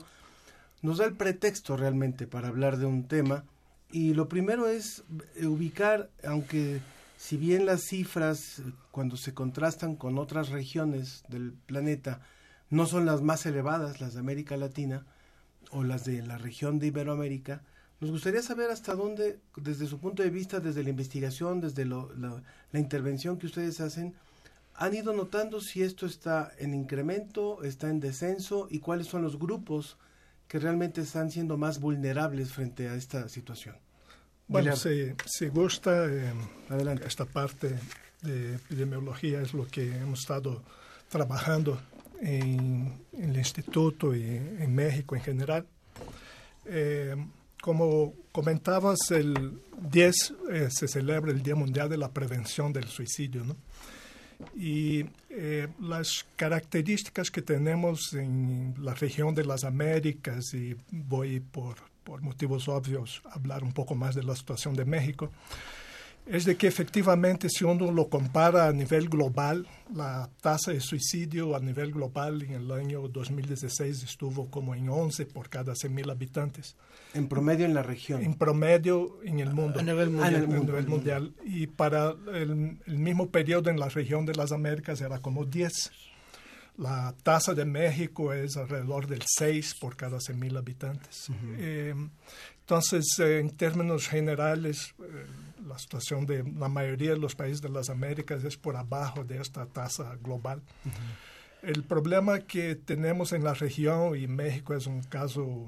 nos da el pretexto realmente para hablar de un tema. Y lo primero es ubicar, aunque si bien las cifras cuando se contrastan con otras regiones del planeta no son las más elevadas, las de América Latina o las de la región de Iberoamérica, nos gustaría saber hasta dónde, desde su punto de vista, desde la investigación, desde la intervención que ustedes hacen, han ido notando si esto está en incremento, está en descenso y cuáles son los grupos que realmente están siendo más vulnerables frente a esta situación. Bueno, si, si gusta, eh, esta parte de epidemiología es lo que hemos estado trabajando en, en el instituto y en México en general. Eh, como comentabas, el 10 eh, se celebra el Día Mundial de la Prevención del Suicidio, ¿no? Y eh, las características que tenemos en la región de las Américas, y voy por, por motivos obvios a hablar un poco más de la situación de México, es de que efectivamente si uno lo compara a nivel global, la tasa de suicidio a nivel global en el año 2016 estuvo como en 11 por cada 100.000 habitantes. En promedio en la región. En promedio en el mundo. A nivel mundial. A nivel mundial. Y para el, el, mismo periodo en la región de las Américas era como 10. La tasa de México es alrededor del 6 por cada 100.000 habitantes. Uh -huh. eh, entonces, eh, en términos generales, eh, la situación de la mayoría de los países de las Américas es por abajo de esta tasa global. Uh -huh. El problema que tenemos en la región, y México es un caso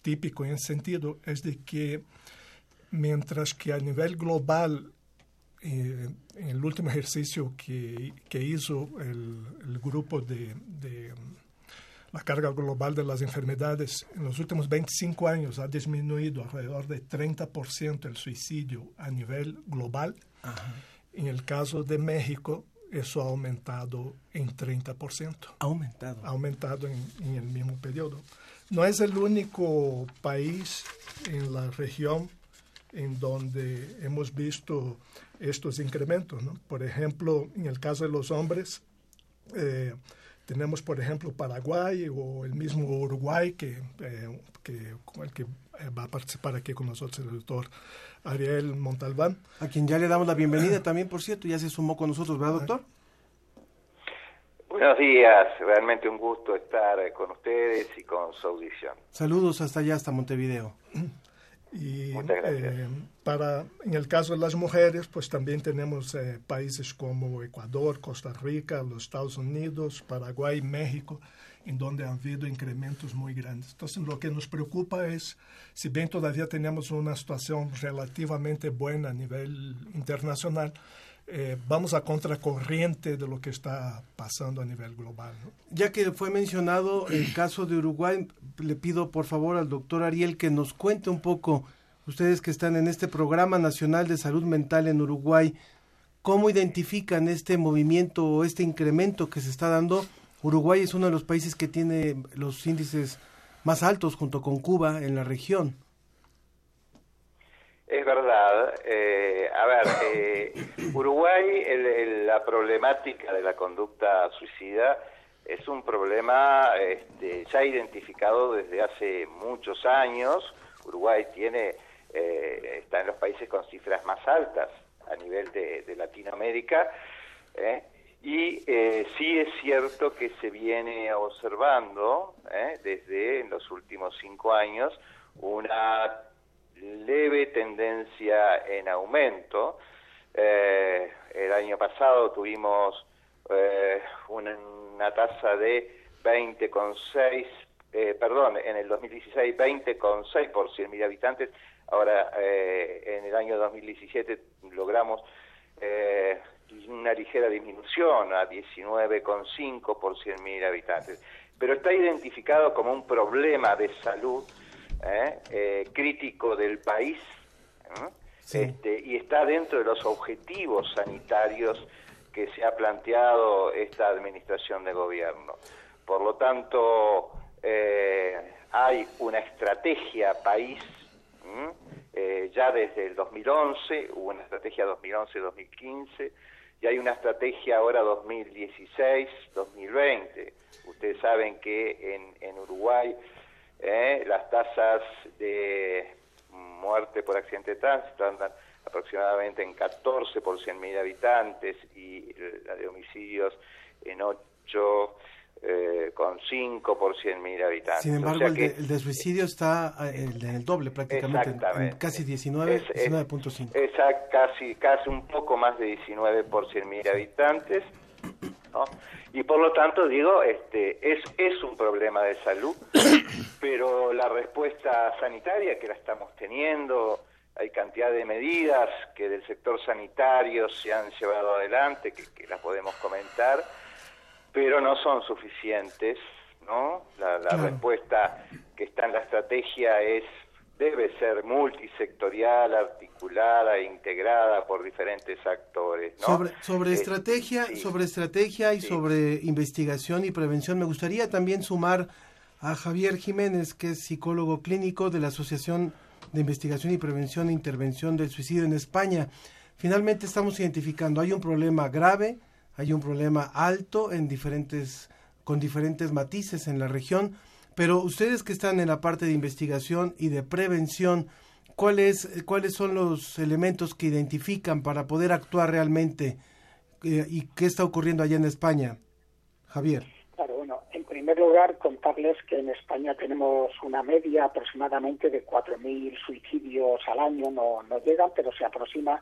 típico en ese sentido, es de que mientras que a nivel global, eh, en el último ejercicio que, que hizo el, el grupo de, de la carga global de las enfermedades en los últimos 25 años ha disminuido alrededor de 30% el suicidio a nivel global. En el caso de México, eso ha aumentado en 30%. Ha aumentado. Ha aumentado en, en el mismo periodo. No es el único país en la región en donde hemos visto estos incrementos. ¿no? Por ejemplo, en el caso de los hombres, eh, tenemos, por ejemplo, Paraguay o el mismo Uruguay, que, eh, que, con el que eh, va a participar aquí con nosotros el doctor Ariel Montalbán. A quien ya le damos la bienvenida también, por cierto, ya se sumó con nosotros, ¿verdad, doctor? Buenos días, realmente un gusto estar eh, con ustedes y con su audición. Saludos hasta allá, hasta Montevideo. Y eh, para, en el caso de las mujeres, pues también tenemos eh, países como Ecuador, Costa Rica, los Estados Unidos, Paraguay, México, en donde han habido incrementos muy grandes. Entonces, lo que nos preocupa es, si bien todavía tenemos una situación relativamente buena a nivel internacional, eh, vamos a contracorriente de lo que está pasando a nivel global. Ya que fue mencionado el caso de Uruguay, le pido por favor al doctor Ariel que nos cuente un poco, ustedes que están en este programa nacional de salud mental en Uruguay, cómo identifican este movimiento o este incremento que se está dando. Uruguay es uno de los países que tiene los índices más altos junto con Cuba en la región. Es verdad. Eh, a ver, eh, Uruguay, el, el, la problemática de la conducta suicida es un problema este, ya identificado desde hace muchos años. Uruguay tiene eh, está en los países con cifras más altas a nivel de, Latinoamérica. ¿eh? Y eh, sí es cierto que se viene observando ¿eh? desde en los últimos cinco años una leve tendencia en aumento. Eh, el año pasado tuvimos eh, una, tasa de 20,6, eh, perdón, en el 2016 20,6 por 100.000 habitantes, ahora eh, en el año 2017 logramos eh, una ligera disminución a 19,5 por 100.000 habitantes, pero está identificado como un problema de salud ¿eh? Eh, crítico del país ¿eh? sí. este, y está dentro de los objetivos sanitarios que se ha planteado esta administración de gobierno. Por lo tanto, hay una estrategia país, ya desde el 2011, hubo una estrategia 2011-2015, y hay una estrategia ahora 2016-2020. Ustedes saben que en, en Uruguay eh, las tasas de muerte por accidente de tránsito andan aproximadamente en 14 por 100.000 habitantes y la de homicidios en 8 eh, con 5 por 100.000 habitantes. Sin embargo, o sea el, de, el, de, suicidio está en el, el, doble prácticamente, en casi 19, 19.5. Es, casi, casi un poco más de 19 por 100.000 habitantes. ¿No? y por lo tanto digo este es es un problema de salud pero la respuesta sanitaria que la estamos teniendo hay cantidad de medidas que del sector sanitario se han llevado adelante que, que las podemos comentar pero no son suficientes no la, respuesta que está en la estrategia es debe ser multisectorial, articulada e integrada por diferentes actores. ¿no? Sobre, sobre eh, estrategia, sí. sobre estrategia y sí. sobre investigación y prevención, me gustaría también sumar a Javier Jiménez, que es psicólogo clínico de la Asociación de Investigación y Prevención e Intervención del Suicidio en España. Finalmente estamos identificando, hay un problema grave, hay un problema alto en diferentes, con diferentes matices en la región, pero ustedes que están en la parte de investigación y de prevención, ¿cuáles, cuáles son los elementos que identifican para poder actuar realmente eh, y qué está ocurriendo allá en España? Javier. Claro, bueno, en primer lugar, contarles que en España tenemos una media aproximadamente de 4.000 suicidios al año, no, no llegan, pero se aproxima.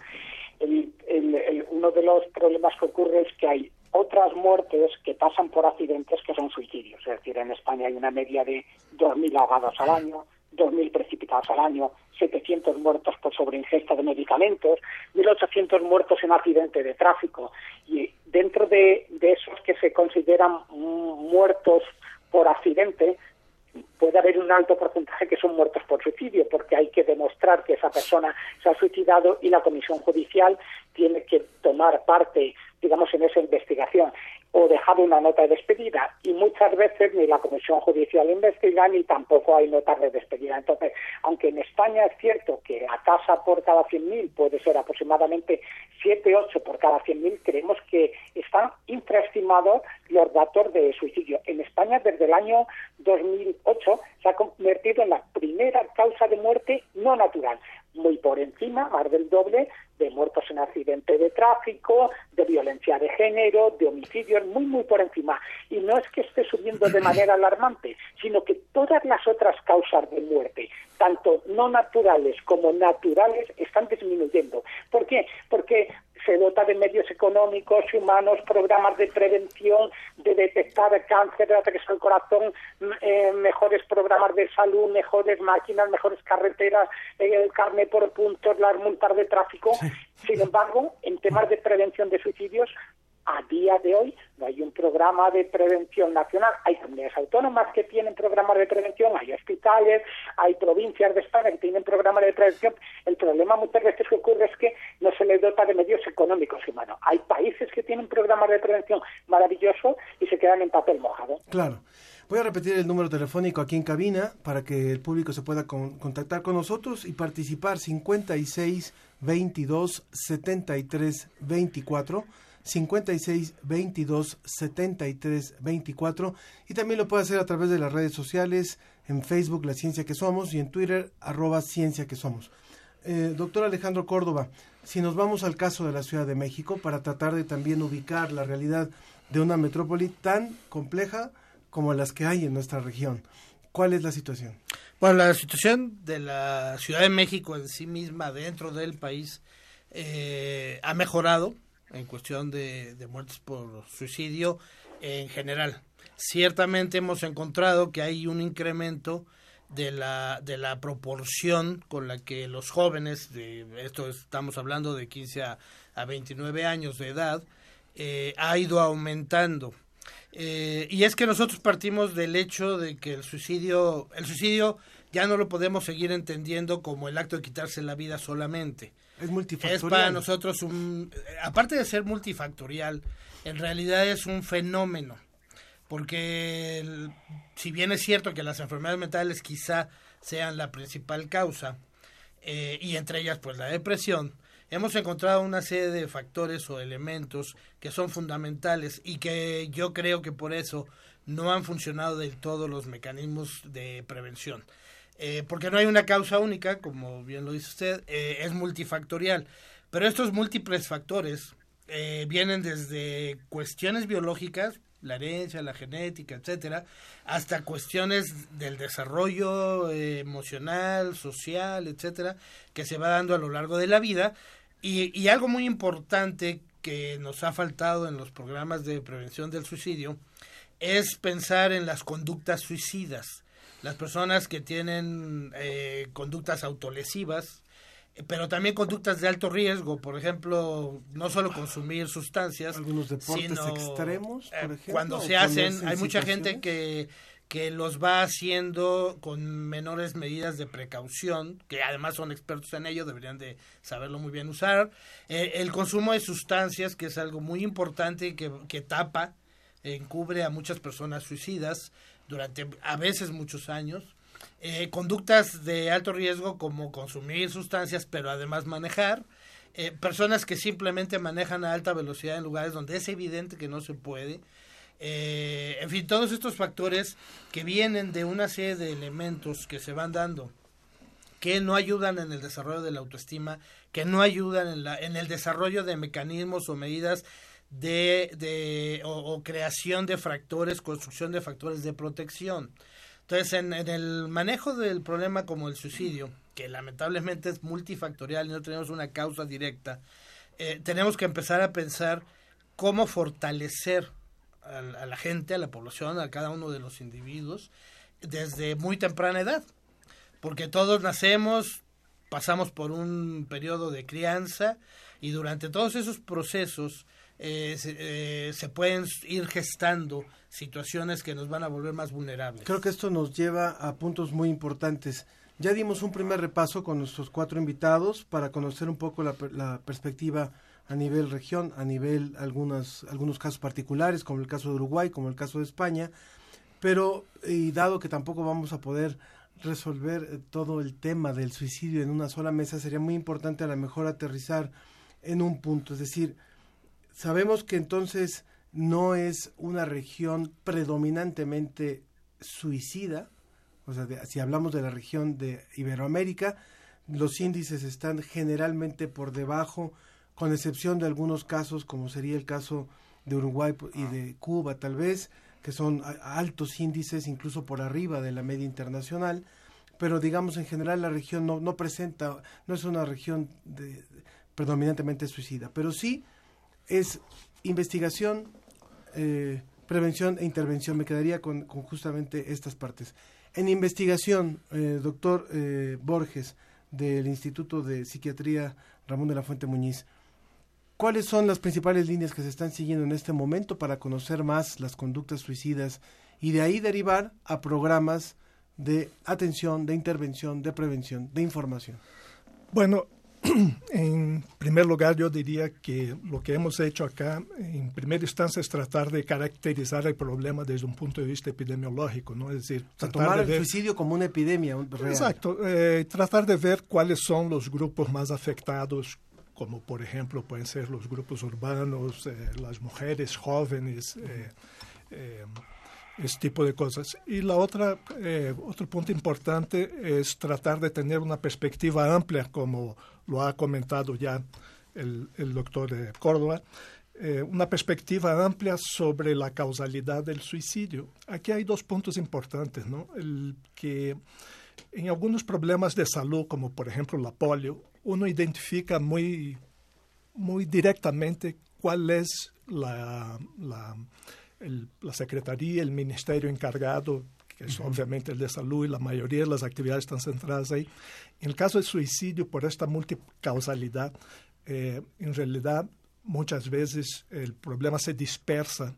El, el, el, uno de los problemas que ocurre es que hay otras muertes que pasan por accidentes que son suicidios. Es decir, en España hay una media de 2.000 ahogados al año, 2.000 precipitados al año, 700 muertos por sobreingesta de medicamentos, 1.800 muertos en accidente de tráfico. Y dentro de, de esos que se consideran muertos por accidente, puede haber un alto porcentaje que son muertos por suicidio, porque hay que demostrar que esa persona se ha suicidado y la comisión judicial tiene que tomar parte, digamos, en esa investigación o dejar una nota de despedida y muchas veces ni la comisión judicial investiga ni tampoco hay notas de despedida. Entonces, aunque en España es cierto que la tasa por cada 100.000 puede ser aproximadamente 7, 8 por cada 100.000, creemos que están infraestimados los datos de suicidio. En España, desde el año 2008, se ha convertido en la primera causa de muerte no natural muy por encima, más del doble, de muertos en accidente de tráfico, de violencia de género, de homicidios, muy, muy por encima. Y no es que esté subiendo de manera alarmante, sino que todas las otras causas de muerte, tanto no naturales como naturales, están disminuyendo. ¿Por qué? Porque se dota de medios económicos y humanos, programas de prevención, de detectar el cáncer, de ataques al corazón, eh, mejores programas de salud, mejores máquinas, mejores carreteras, eh, carne por puntos, las multas de tráfico. Sin embargo, en temas de prevención de suicidios, a día de hoy no hay un programa de prevención nacional. Hay comunidades autónomas que tienen programas de prevención, hay hospitales, hay provincias de España que tienen programas de prevención. El problema muchas veces que ocurre es que no se les dota de medios económicos y humanos. Hay países que tienen programas de prevención maravillosos y se quedan en papel mojado. Claro. Voy a repetir el número telefónico aquí en cabina para que el público se pueda con- contactar con nosotros y participar 56 22 73 24 56 22 73 24 y también lo puede hacer a través de las redes sociales en Facebook La Ciencia que Somos y en Twitter arroba Ciencia que Somos. Eh, doctor Alejandro Córdoba, si nos vamos al caso de la Ciudad de México para tratar de también ubicar la realidad de una metrópoli tan compleja como las que hay en nuestra región, ¿cuál es la situación? Bueno, la situación de la Ciudad de México en sí misma dentro del país eh, ha mejorado en cuestión de, de muertes por suicidio en general. Ciertamente hemos encontrado que hay un incremento de la, de la proporción con la que los jóvenes, de esto estamos hablando de 15 a, a 29 años de edad, eh, ha ido aumentando. Eh, y es que nosotros partimos del hecho de que el suicidio, el suicidio ya no lo podemos seguir entendiendo como el acto de quitarse la vida solamente. Es multifactorial. Es para nosotros un, aparte de ser multifactorial, en realidad es un fenómeno, porque si bien es cierto que las enfermedades mentales quizá sean la principal causa, eh, y entre ellas pues la depresión, hemos encontrado una serie de factores o elementos que son fundamentales y que yo creo que por eso no han funcionado del todo los mecanismos de prevención. Eh, porque no hay una causa única, como bien lo dice usted, eh, es multifactorial. Pero estos múltiples factores eh, vienen desde cuestiones biológicas, la herencia, la genética, etcétera, hasta cuestiones del desarrollo eh, emocional, social, etcétera, que se va dando a lo largo de la vida. Y, y algo muy importante que nos ha faltado en los programas de prevención del suicidio es pensar en las conductas suicidas. Las personas que tienen eh, conductas autolesivas, eh, pero también conductas de alto riesgo, por ejemplo, no solo consumir sustancias, Algunos deportes sino, extremos, por eh, ejemplo, cuando se hacen, hay mucha gente que que los va haciendo con menores medidas de precaución, que además son expertos en ello, deberían de saberlo muy bien usar. Eh, el consumo de sustancias, que es algo muy importante que, que tapa, encubre a muchas personas suicidas durante a veces muchos años. Eh, conductas de alto riesgo como consumir sustancias, pero además manejar. Eh, personas que simplemente manejan a alta velocidad en lugares donde es evidente que no se puede. Eh, en fin, todos estos factores que vienen de una serie de elementos que se van dando que no ayudan en el desarrollo de la autoestima, que no ayudan en, la, en el desarrollo de mecanismos o medidas de, de o, creación de factores, construcción de factores de protección. Entonces, en, en el manejo del problema como el suicidio, que lamentablemente es multifactorial y no tenemos una causa directa, eh, tenemos que empezar a pensar cómo fortalecer a, a la gente, a la población, a cada uno de los individuos desde muy temprana edad. Porque todos nacemos, pasamos por un periodo de crianza y durante todos esos procesos eh, se, eh, se pueden ir gestando situaciones que nos van a volver más vulnerables. Creo que esto nos lleva a puntos muy importantes. Ya dimos un primer repaso con nuestros cuatro invitados para conocer un poco la, la perspectiva a nivel región, a nivel algunas, algunos casos particulares, como el caso de Uruguay, como el caso de España, pero y dado que tampoco vamos a poder resolver eh, todo el tema del suicidio en una sola mesa, sería muy importante a lo mejor aterrizar en un punto, es decir, sabemos que entonces no es una región predominantemente suicida, o sea, de- si hablamos de la región de Iberoamérica, los índices están generalmente por debajo, con excepción de algunos casos, como sería el caso de Uruguay y de Cuba tal vez, que son altos índices, incluso por arriba de la media internacional, pero digamos en general la región no, no presenta, no es una región de- predominantemente suicida, pero sí es investigación, eh, prevención e intervención. Me quedaría con, con justamente estas partes. En investigación, eh, doctor eh, Borges, del Instituto de Psiquiatría Ramón de la Fuente Muñiz, ¿cuáles son las principales líneas que se están siguiendo en este momento para conocer más las conductas suicidas y de ahí derivar a programas de atención, de intervención, de prevención, de información? Bueno, en primer lugar yo diría que lo que hemos hecho acá, en primera instancia, es tratar de caracterizar el problema desde un punto de vista epidemiológico, ¿no? Es decir, O sea, tratar tomar de el ver- suicidio como una epidemia real. Exacto, eh, tratar de ver cuáles son los grupos más afectados, como por ejemplo pueden ser los grupos urbanos, eh, las mujeres jóvenes, eh, ese tipo de cosas. Y la otra, eh, otro punto importante es tratar de tener una perspectiva amplia, como lo ha comentado ya el, el doctor eh, Córdoba, eh, una perspectiva amplia sobre la causalidad del suicidio. Aquí hay dos puntos importantes, ¿no? Que en algunos problemas de salud, como por ejemplo la polio, uno identifica muy, muy directamente cuál es la, el- la secretaría, el ministerio encargado, que es Ujú. obviamente el de salud y la mayoría de las actividades están centradas ahí. En el caso del suicidio, por esta multicausalidad, eh, en realidad muchas veces el problema se dispersa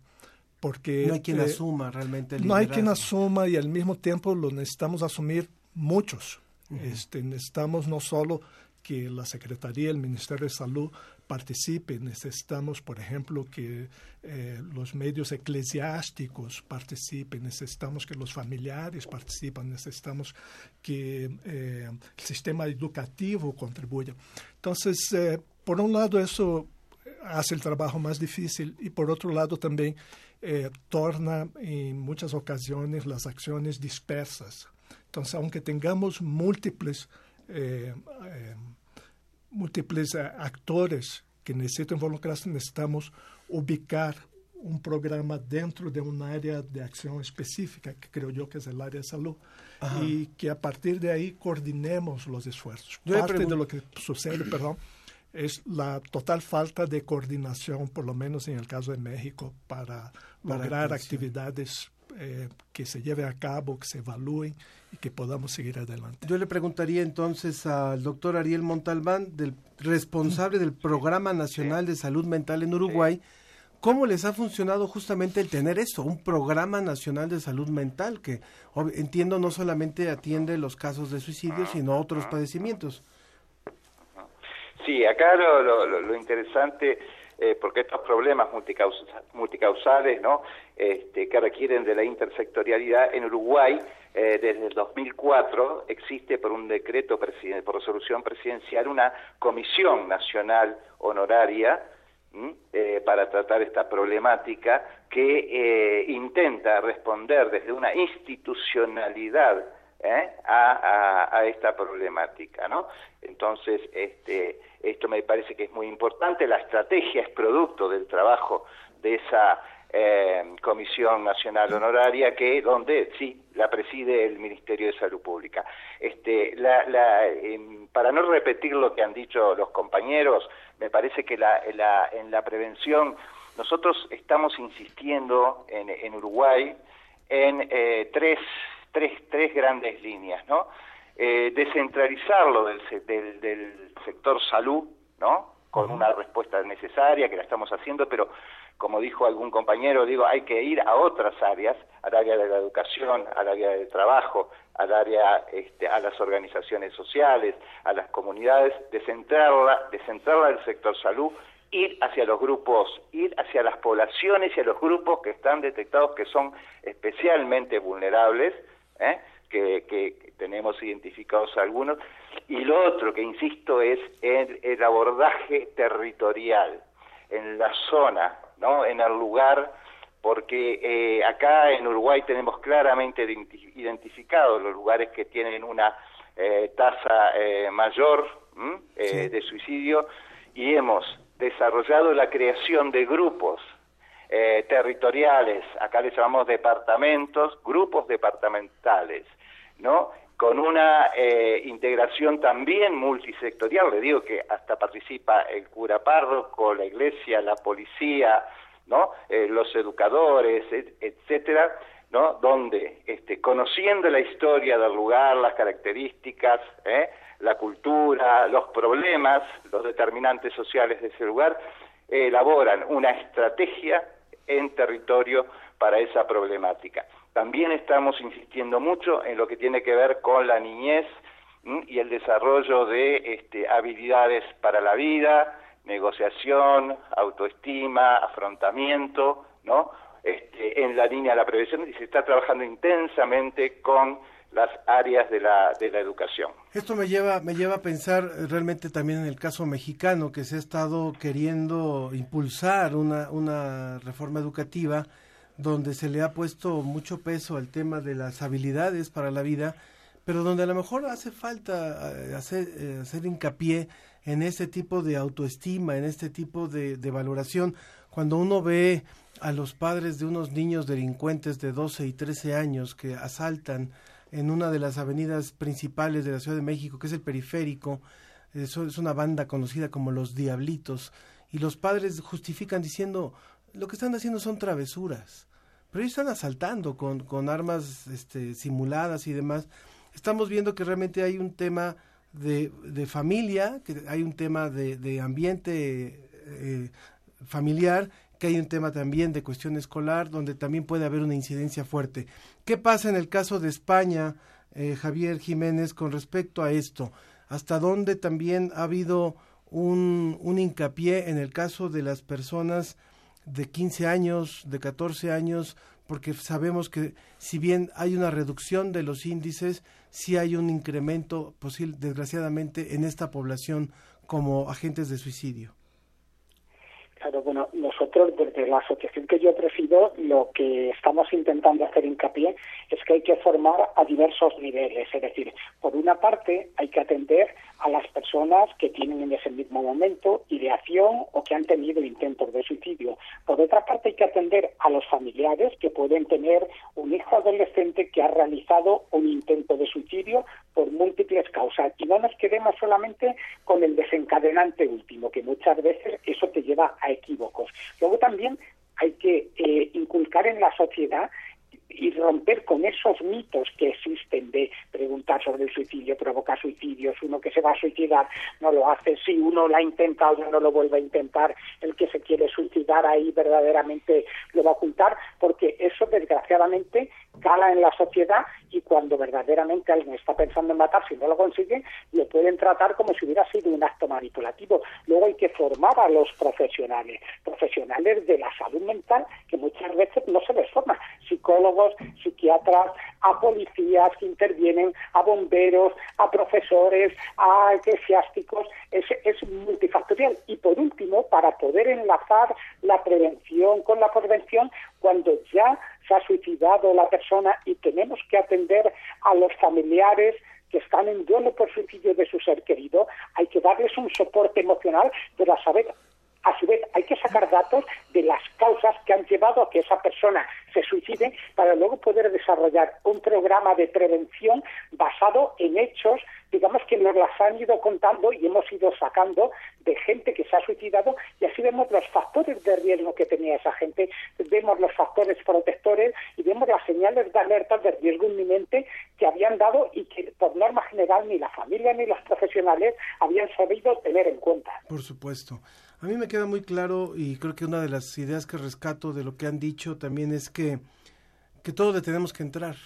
porque No hay quien eh, asuma realmente el no hay quien asuma y al mismo tiempo lo necesitamos asumir muchos. Ujú. este, necesitamos no solo que la Secretaría, el Ministerio de Salud participe, necesitamos, por ejemplo, que eh, los medios eclesiásticos participen, necesitamos que los familiares participen, necesitamos que eh, el sistema educativo contribuya. Entonces, eh, por un lado, eso hace el trabajo más difícil y por otro lado también torna en muchas ocasiones las acciones dispersas. Entonces, aunque tengamos múltiples, múltiples eh, actores que necesitan involucrarse, necesitamos ubicar un programa dentro de un área de acción específica, que creo yo que es el área de salud, Ajá. y que a partir de ahí coordinemos los esfuerzos. Yo Parte de lo que sucede, perdón, es la total falta de coordinación, por lo menos en el caso de México, para lograr actividades eh, que se lleven a cabo, que se evalúen y que podamos seguir adelante. Yo le preguntaría entonces al doctor Ariel Montalbán, del responsable del Programa Nacional de Salud Mental en Uruguay, ¿cómo les ha funcionado justamente el tener esto, un Programa Nacional de Salud Mental que entiendo no solamente atiende los casos de suicidio, sino otros padecimientos? Sí, acá lo- lo interesante, eh, porque estos problemas multicausa- multicausales. Este, que requieren de la intersectorialidad, en Uruguay, eh, desde el 2004, existe por un decreto, por resolución presidencial, una comisión nacional honoraria eh, para tratar esta problemática que eh, intenta responder desde una institucionalidad ¿eh? a, a- a esta problemática, ¿no? Entonces, este, esto me parece que es muy importante. La estrategia es producto del trabajo de esa eh, Comisión Nacional Honoraria que, donde sí, la preside el Ministerio de Salud Pública. Este, la, la, para no repetir lo que han dicho los compañeros, me parece que la, la- en la prevención nosotros estamos insistiendo en, en Uruguay en eh, tres, tres, tres grandes líneas, ¿no? Eh, descentralizarlo del, del, del sector salud, ¿no? Con una respuesta necesaria que la estamos haciendo, pero como dijo algún compañero, digo, hay que ir a otras áreas, al área de la educación, al área del trabajo, al área, este, a las organizaciones sociales, a las comunidades, descentrarla, descentrarla del sector salud, ir hacia los grupos, ir hacia las poblaciones y a los grupos que están detectados que son especialmente vulnerables, ¿eh? que, que tenemos identificados algunos, y lo otro que insisto es el, el abordaje territorial, en la zona, ¿no? en el lugar, porque eh, acá en Uruguay tenemos claramente identi- identificados los lugares que tienen una eh, tasa eh, mayor. Eh, de suicidio y hemos desarrollado la creación de grupos eh, territoriales, acá les llamamos departamentos, grupos departamentales, ¿no? Con una eh, integración también multisectorial, le digo que hasta participa el cura párroco, la iglesia, la policía, ¿no? Eh, los educadores, et- etcétera, ¿no? Donde, este, conociendo la historia del lugar, las características, ¿eh? la cultura, los problemas, los determinantes sociales de ese lugar, elaboran una estrategia en territorio para esa problemática. También estamos insistiendo mucho en lo que tiene que ver con la niñez y el desarrollo de este, habilidades para la vida, negociación, autoestima, afrontamiento, ¿no? Este, en la línea de la prevención y se está trabajando intensamente con las áreas de la, de la educación. Esto me lleva, me lleva a pensar eh, realmente también en el caso mexicano, que se ha estado queriendo impulsar una, una reforma educativa donde se le ha puesto mucho peso al tema de las habilidades para la vida, pero donde a lo mejor hace falta eh, hacer, eh, hacer hincapié en este tipo de autoestima, en este tipo de, de valoración. Cuando uno ve a los padres de unos niños delincuentes de 12 y 13 años que asaltan en una de las avenidas principales de la Ciudad de México, que es el periférico, es una banda conocida como los Diablitos, y los padres justifican diciendo, lo que están haciendo son travesuras, pero ellos están asaltando con, con armas este, simuladas y demás. Estamos viendo que realmente hay un tema de, de familia, que hay un tema de, de ambiente eh, familiar, que hay un tema también de cuestión escolar, donde también puede haber una incidencia fuerte. ¿Qué pasa en el caso de España, eh, Javier Jiménez, con respecto a esto? ¿Hasta dónde también ha habido un, un hincapié en el caso de las personas de 15 años, de 14 años, porque sabemos que si bien hay una reducción de los índices, sí hay un incremento posible, desgraciadamente, en esta población como agentes de suicidio. Claro, bueno, nosotros desde la asociación que yo presido lo que estamos intentando hacer hincapié es que hay que formar a diversos niveles, es decir, por una parte hay que atender a las personas que tienen en ese mismo momento ideación o que han tenido intentos de suicidio. Por otra parte hay que atender a los familiares que pueden tener un hijo adolescente que ha realizado un intento de suicidio por múltiples causas. Y no nos quedemos solamente con el desencadenante último, que muchas veces eso te lleva a equívocos. Luego también hay que eh, inculcar en la sociedad y romper con esos mitos que existen de preguntar sobre el suicidio, provocar suicidios, uno que se va a suicidar no lo hace, si uno lo ha intentado ya no lo vuelve a intentar, el que se quiere suicidar ahí verdaderamente lo va a ocultar, porque eso desgraciadamente cala en la sociedad y cuando verdaderamente alguien está pensando en matar, si no lo consigue, le pueden tratar como si hubiera sido un acto manipulativo. Luego hay que formar a los profesionales, profesionales de la salud mental, que muchas veces no se les forma, psicólogos, psiquiatras, a policías que intervienen, a bomberos, a profesores, a eclesiásticos, es, es multifactorial. Y por último, para poder enlazar la prevención con la prevención, cuando ya se ha suicidado la persona y tenemos que atender a los familiares que están en duelo por suicidio de su ser querido, hay que darles un soporte emocional, pero a saber a su vez hay que sacar datos de las causas que han llevado a que esa persona se suicide para luego poder desarrollar un programa de prevención basado en hechos digamos que nos las han ido contando y hemos ido sacando de gente que se ha suicidado y así vemos los factores de riesgo que tenía esa gente, vemos los factores protectores y vemos las señales de alerta de riesgo inminente que habían dado y que por norma general ni la familia ni los profesionales habían sabido tener en cuenta. Por supuesto. A mí me queda muy claro y creo que una de las ideas que rescato de lo que han dicho también es que, que todos le tenemos que entrar.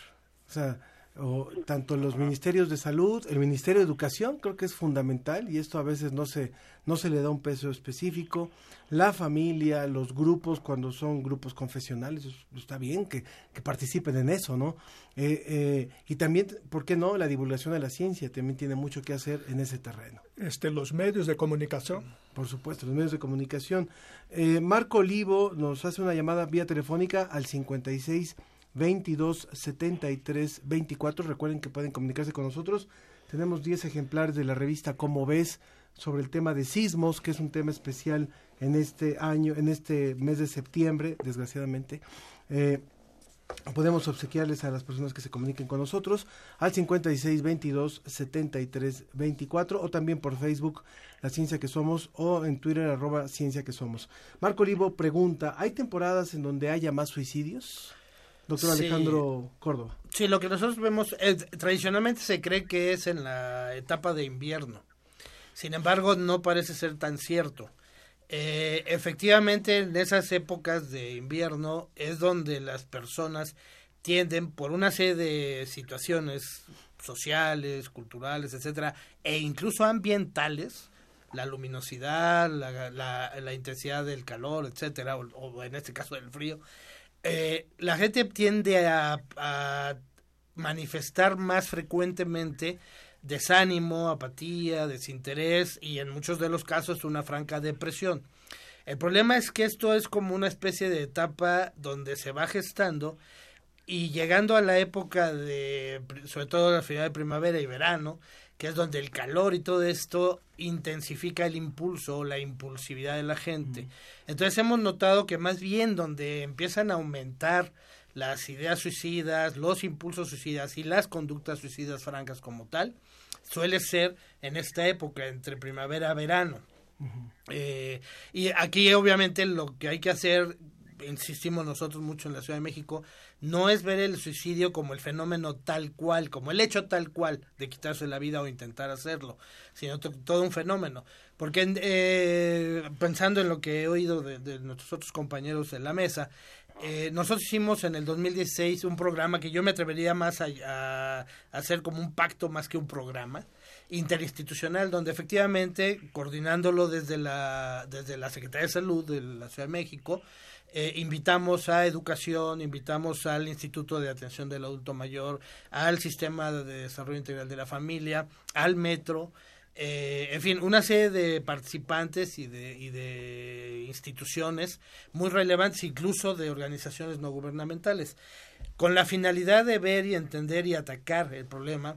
O sea, o tanto los ministerios de salud, el Ministerio de Educación creo que es fundamental y esto a veces no se no se le da un peso específico, la familia, los grupos cuando son grupos confesionales, está bien que, que participen en eso, ¿no? Eh, eh, y también, ¿por qué no? La divulgación de la ciencia también tiene mucho que hacer en ese terreno. Este, los medios de comunicación. Por supuesto, los medios de comunicación. Eh, Marco Olivo nos hace una llamada vía telefónica al 56 22 73 24. Recuerden que pueden comunicarse con nosotros. Tenemos 10 ejemplares de la revista Cómo ves sobre el tema de sismos, que es un tema especial en este año, en este mes de septiembre, desgraciadamente. Eh, podemos obsequiarles a las personas que se comuniquen con nosotros al 56 22 73 24 o también por Facebook La Ciencia que Somos o en Twitter arroba Ciencia que Somos. Marco Olivo pregunta, ¿hay temporadas en donde haya más suicidios? Doctor Sí. Alejandro Córdoba. Sí, lo que nosotros vemos, tradicionalmente se cree que es en la etapa de invierno. Sin embargo, no parece ser tan cierto. Eh, efectivamente, en esas épocas de invierno es donde las personas tienden, por una serie de situaciones sociales, culturales, etcétera, e incluso ambientales, la luminosidad, la, la- la intensidad del calor, etcétera, o, o en este caso del frío, eh, la gente tiende a, a manifestar más frecuentemente desánimo, apatía, desinterés y en muchos de los casos una franca depresión. El problema es que esto es como una especie de etapa donde se va gestando y llegando a la época de, sobre todo la final de primavera y verano, que es donde el calor y todo esto intensifica el impulso, la impulsividad de la gente. Entonces hemos notado que más bien donde empiezan a aumentar las ideas suicidas, los impulsos suicidas y las conductas suicidas francas como tal, suele ser en esta época, entre primavera y verano. Eh, y aquí obviamente lo que hay que hacer, insistimos nosotros mucho en la Ciudad de México, no es ver el suicidio como el fenómeno tal cual, como el hecho tal cual de quitarse la vida o intentar hacerlo, sino to- todo un fenómeno. Porque eh, pensando en lo que he oído de, nuestros otros compañeros en la mesa, eh, nosotros hicimos en el 2016 un programa que yo me atrevería más a- a hacer como un pacto más que un programa interinstitucional donde efectivamente coordinándolo desde la desde la Secretaría de Salud de la Ciudad de México eh, invitamos a educación, invitamos al Instituto de Atención del Adulto Mayor, al Sistema de Desarrollo Integral de la Familia, al Metro, eh, en fin, una serie de participantes y de, y de instituciones muy relevantes, incluso de organizaciones no gubernamentales, con la finalidad de ver y entender y atacar el problema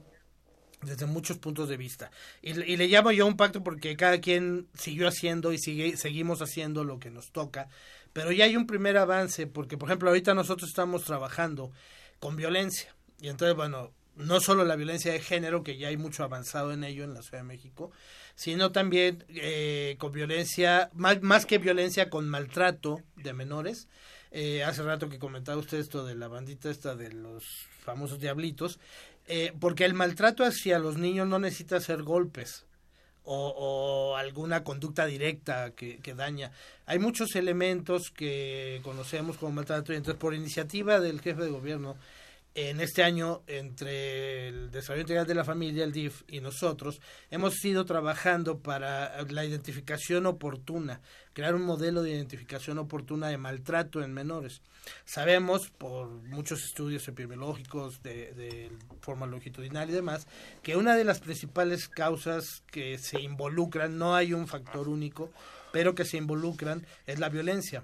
desde muchos puntos de vista. Y, y le llamo yo un pacto porque cada quien siguió haciendo y sigue, seguimos haciendo lo que nos toca. Pero ya hay un primer avance porque, por ejemplo, ahorita nosotros estamos trabajando con violencia. Y entonces, bueno, no solo la violencia de género, que ya hay mucho avanzado en ello en la Ciudad de México, sino también eh, con violencia, más, que violencia, con maltrato de menores. Eh, hace rato que comentaba usted esto de la bandita esta de los famosos diablitos, eh, porque el maltrato hacia los niños no necesita ser golpes o, o alguna conducta directa que, que daña. Hay muchos elementos que conocemos como maltrato y entonces por iniciativa del jefe de gobierno en este año entre el Desarrollo Integral de la Familia, el DIF y nosotros, hemos ido trabajando para la identificación oportuna, crear un modelo de identificación oportuna de maltrato en menores. Sabemos por muchos estudios epidemiológicos de, de forma longitudinal y demás que una de las principales causas que se involucran, no hay un factor único, pero que se involucran es la violencia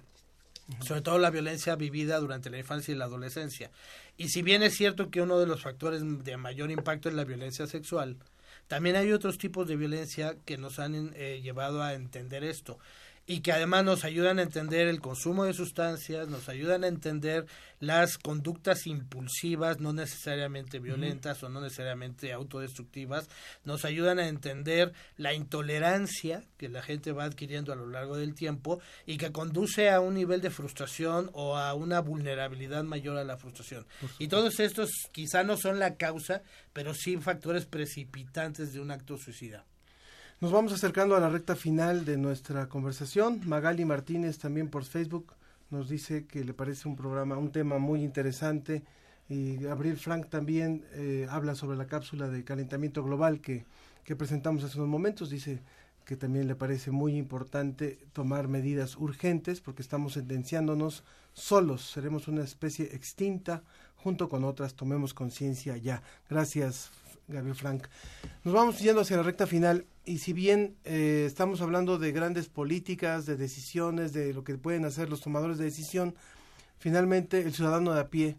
sobre todo la violencia vivida durante la infancia y la adolescencia. Y si bien es cierto que uno de los factores de mayor impacto es la violencia sexual, también hay otros tipos de violencia que nos han eh, llevado a entender esto. Y que además nos ayudan a entender el consumo de sustancias, nos ayudan a entender las conductas impulsivas, no necesariamente violentas o no necesariamente autodestructivas, nos ayudan a entender la intolerancia que la gente va adquiriendo a lo largo del tiempo y que conduce a un nivel de frustración o a una vulnerabilidad mayor a la frustración. Y todos estos quizá no son la causa, pero sí factores precipitantes de un acto suicida. Nos vamos acercando a la recta final de nuestra conversación. Magali Martínez también por Facebook nos dice que le parece un programa, un tema muy interesante. Y Gabriel Frank también eh, habla sobre la cápsula de calentamiento global que, que presentamos hace unos momentos. Dice que también le parece muy importante tomar medidas urgentes porque estamos sentenciándonos solos. Seremos una especie extinta junto con otras. Tomemos conciencia ya. Gracias, Gabriel Frank. Nos vamos yendo hacia la recta final y si bien eh, estamos hablando de grandes políticas, de decisiones, de lo que pueden hacer los tomadores de decisión, finalmente el ciudadano de a pie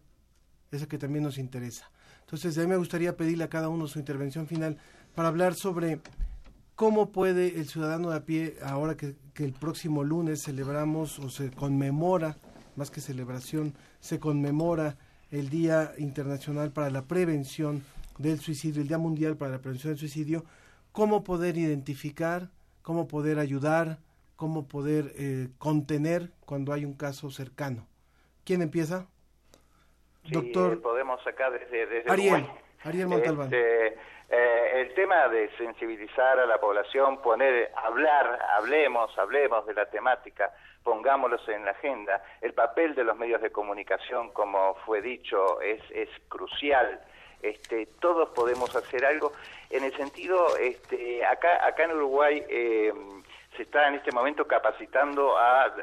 es el que también nos interesa. Entonces, a mí me gustaría pedirle a cada uno su intervención final para hablar sobre cómo puede el ciudadano de a pie, ahora que, que el próximo lunes celebramos o se conmemora, más que celebración, se conmemora el Día Internacional para la Prevención del Suicidio, el Día Mundial para la Prevención del Suicidio, cómo poder identificar, cómo poder ayudar, cómo poder eh, contener cuando hay un caso cercano. ¿Quién empieza? Sí, Doctor. Podemos acá desde, desde Ariel, Uruguay. Ariel Montalbán. Este, eh, el tema de sensibilizar a la población, poner, hablar, hablemos, hablemos de la temática, pongámoslos en la agenda. El papel de los medios de comunicación, como fue dicho, es, es crucial. Este, todos podemos hacer algo en el sentido, este, acá, acá en Uruguay eh, se está en este momento capacitando a,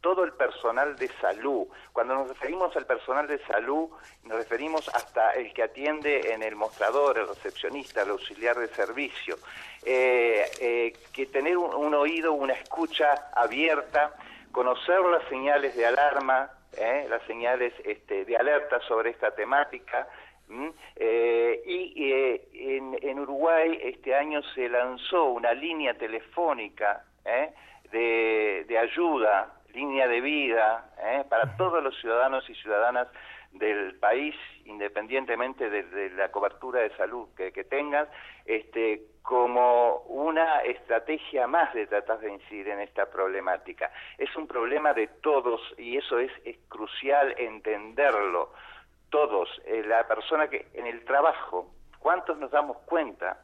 todo el personal de salud. Cuando nos referimos al personal de salud, nos referimos hasta el que atiende en el mostrador, el recepcionista, el auxiliar de servicio. Eh, eh, que tener un, un, oído, una escucha abierta, conocer las señales de alarma, eh, las señales este, de alerta sobre esta temática. Eh, y eh, en, en, Uruguay este año se lanzó una línea telefónica de, de ayuda línea de vida ¿eh? para todos los ciudadanos y ciudadanas del país, independientemente de, de la cobertura de salud que, que, tengan, este, como una estrategia más de tratar de incidir en esta problemática. Es un problema de todos y eso es, es crucial entenderlo. Todos, eh, la persona que en el trabajo, ¿cuántos nos damos cuenta?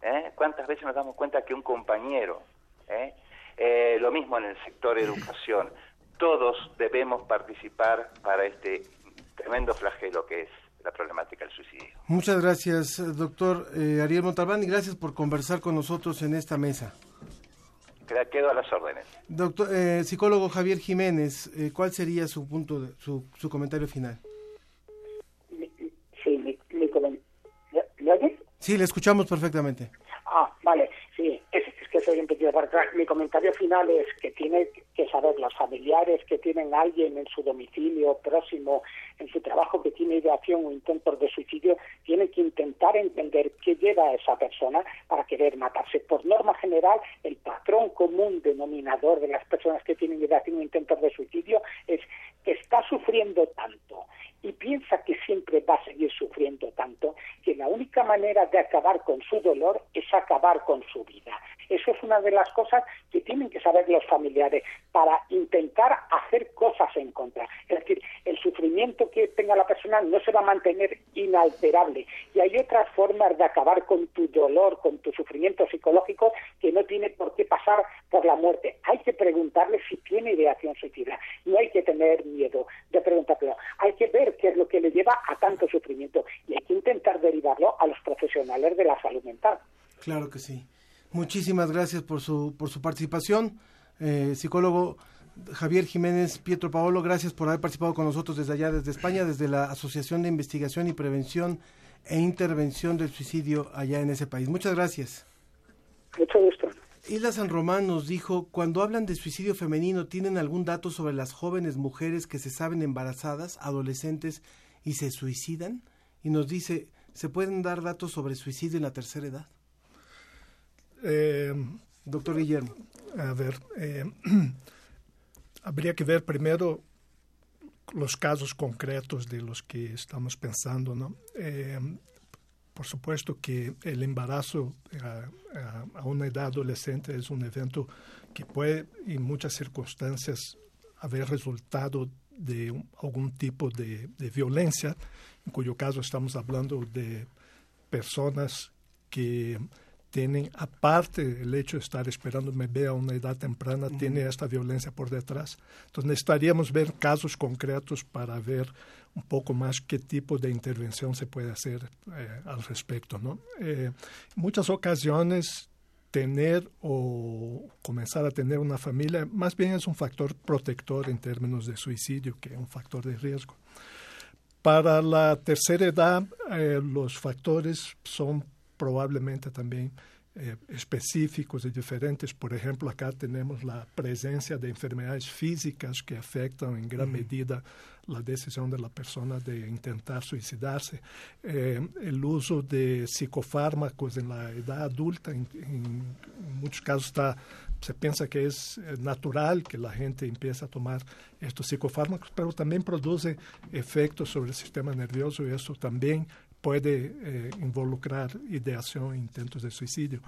¿Eh? ¿Cuántas veces nos damos cuenta que un compañero, ¿eh? Eh, lo mismo en el sector educación. Todos debemos participar para este tremendo flagelo que es la problemática del suicidio. Muchas gracias, doctor eh, Ariel Montalbán, y gracias por conversar con nosotros en esta mesa. Quedo a las órdenes. Doctor, eh, psicólogo Javier Jiménez, eh, ¿cuál sería su punto, de, su, su comentario final? Sí, mi, mi ¿Me oyes? Sí, le escuchamos perfectamente. Ah, vale, sí, es, es que soy un poquito para atrás. Mi comentario final es que tiene que saber los familiares que tienen a alguien en su domicilio próximo, en su trabajo que tiene ideación o intentos de suicidio, tienen que intentar entender qué lleva a esa persona para querer matarse. Por norma general, el patrón común denominador de las personas que tienen ideación o intentos de suicidio es está sufriendo tanto y piensa que siempre va a seguir sufriendo tanto que la única manera de acabar con su dolor es acabar con su vida. Eso es una de las cosas que tienen que saber los familiares para intentar hacer cosas en contra. Es decir, el sufrimiento que tenga la persona no se va a mantener inalterable y hay otras formas de acabar con tu dolor, con tu sufrimiento psicológico que no tiene por qué pasar por la muerte. Hay que preguntarle si tiene ideación suicida. No hay que tener miedo de preguntarlo. Hay que ver qué es lo que le lleva a tanto sufrimiento y hay que intentar derivarlo a los profesionales de la salud mental. Claro que sí. Muchísimas gracias por su, por su participación. Eh, psicólogo Javier Jiménez Pietro Paolo, gracias por haber participado con nosotros desde allá, desde España, desde la Asociación de Investigación y Prevención e Intervención del Suicidio allá en ese país. Muchas gracias. Mucho gusto. Isla San Román nos dijo, cuando hablan de suicidio femenino, ¿tienen algún dato sobre las jóvenes mujeres que se saben embarazadas, adolescentes y se suicidan? Y nos dice, ¿se pueden dar datos sobre suicidio en la tercera edad? Eh, Doctor Guillermo. A ver, eh, habría que ver primero los casos concretos de los que estamos pensando, ¿no? Eh, por supuesto que el embarazo a, una edad adolescente es un evento que puede, en muchas circunstancias, haber resultado de algún tipo de, violencia, en cuyo caso estamos hablando de personas que tienen, aparte el hecho de estar esperando un bebé a una edad temprana, uh -huh. tiene esta violencia por detrás. Entonces necesitaríamos ver casos concretos para ver un poco más qué tipo de intervención se puede hacer eh, al respecto. ¿no? Eh, en muchas ocasiones tener o comenzar a tener una familia más bien es un factor protector en términos de suicidio que un factor de riesgo. Para la tercera edad, eh, los factores son probablemente también eh, específicos y diferentes. Por ejemplo, acá tenemos la presencia de enfermedades físicas que afectan en gran uh -huh. medida la decisión de la persona de intentar suicidarse. Eh, el uso de psicofármacos en la edad adulta, en, en, muchos casos está se piensa que es natural que la gente empiece a tomar estos psicofármacos, pero también produce efectos sobre el sistema nervioso y eso también puede eh, involucrar ideación e intentos de suicidio.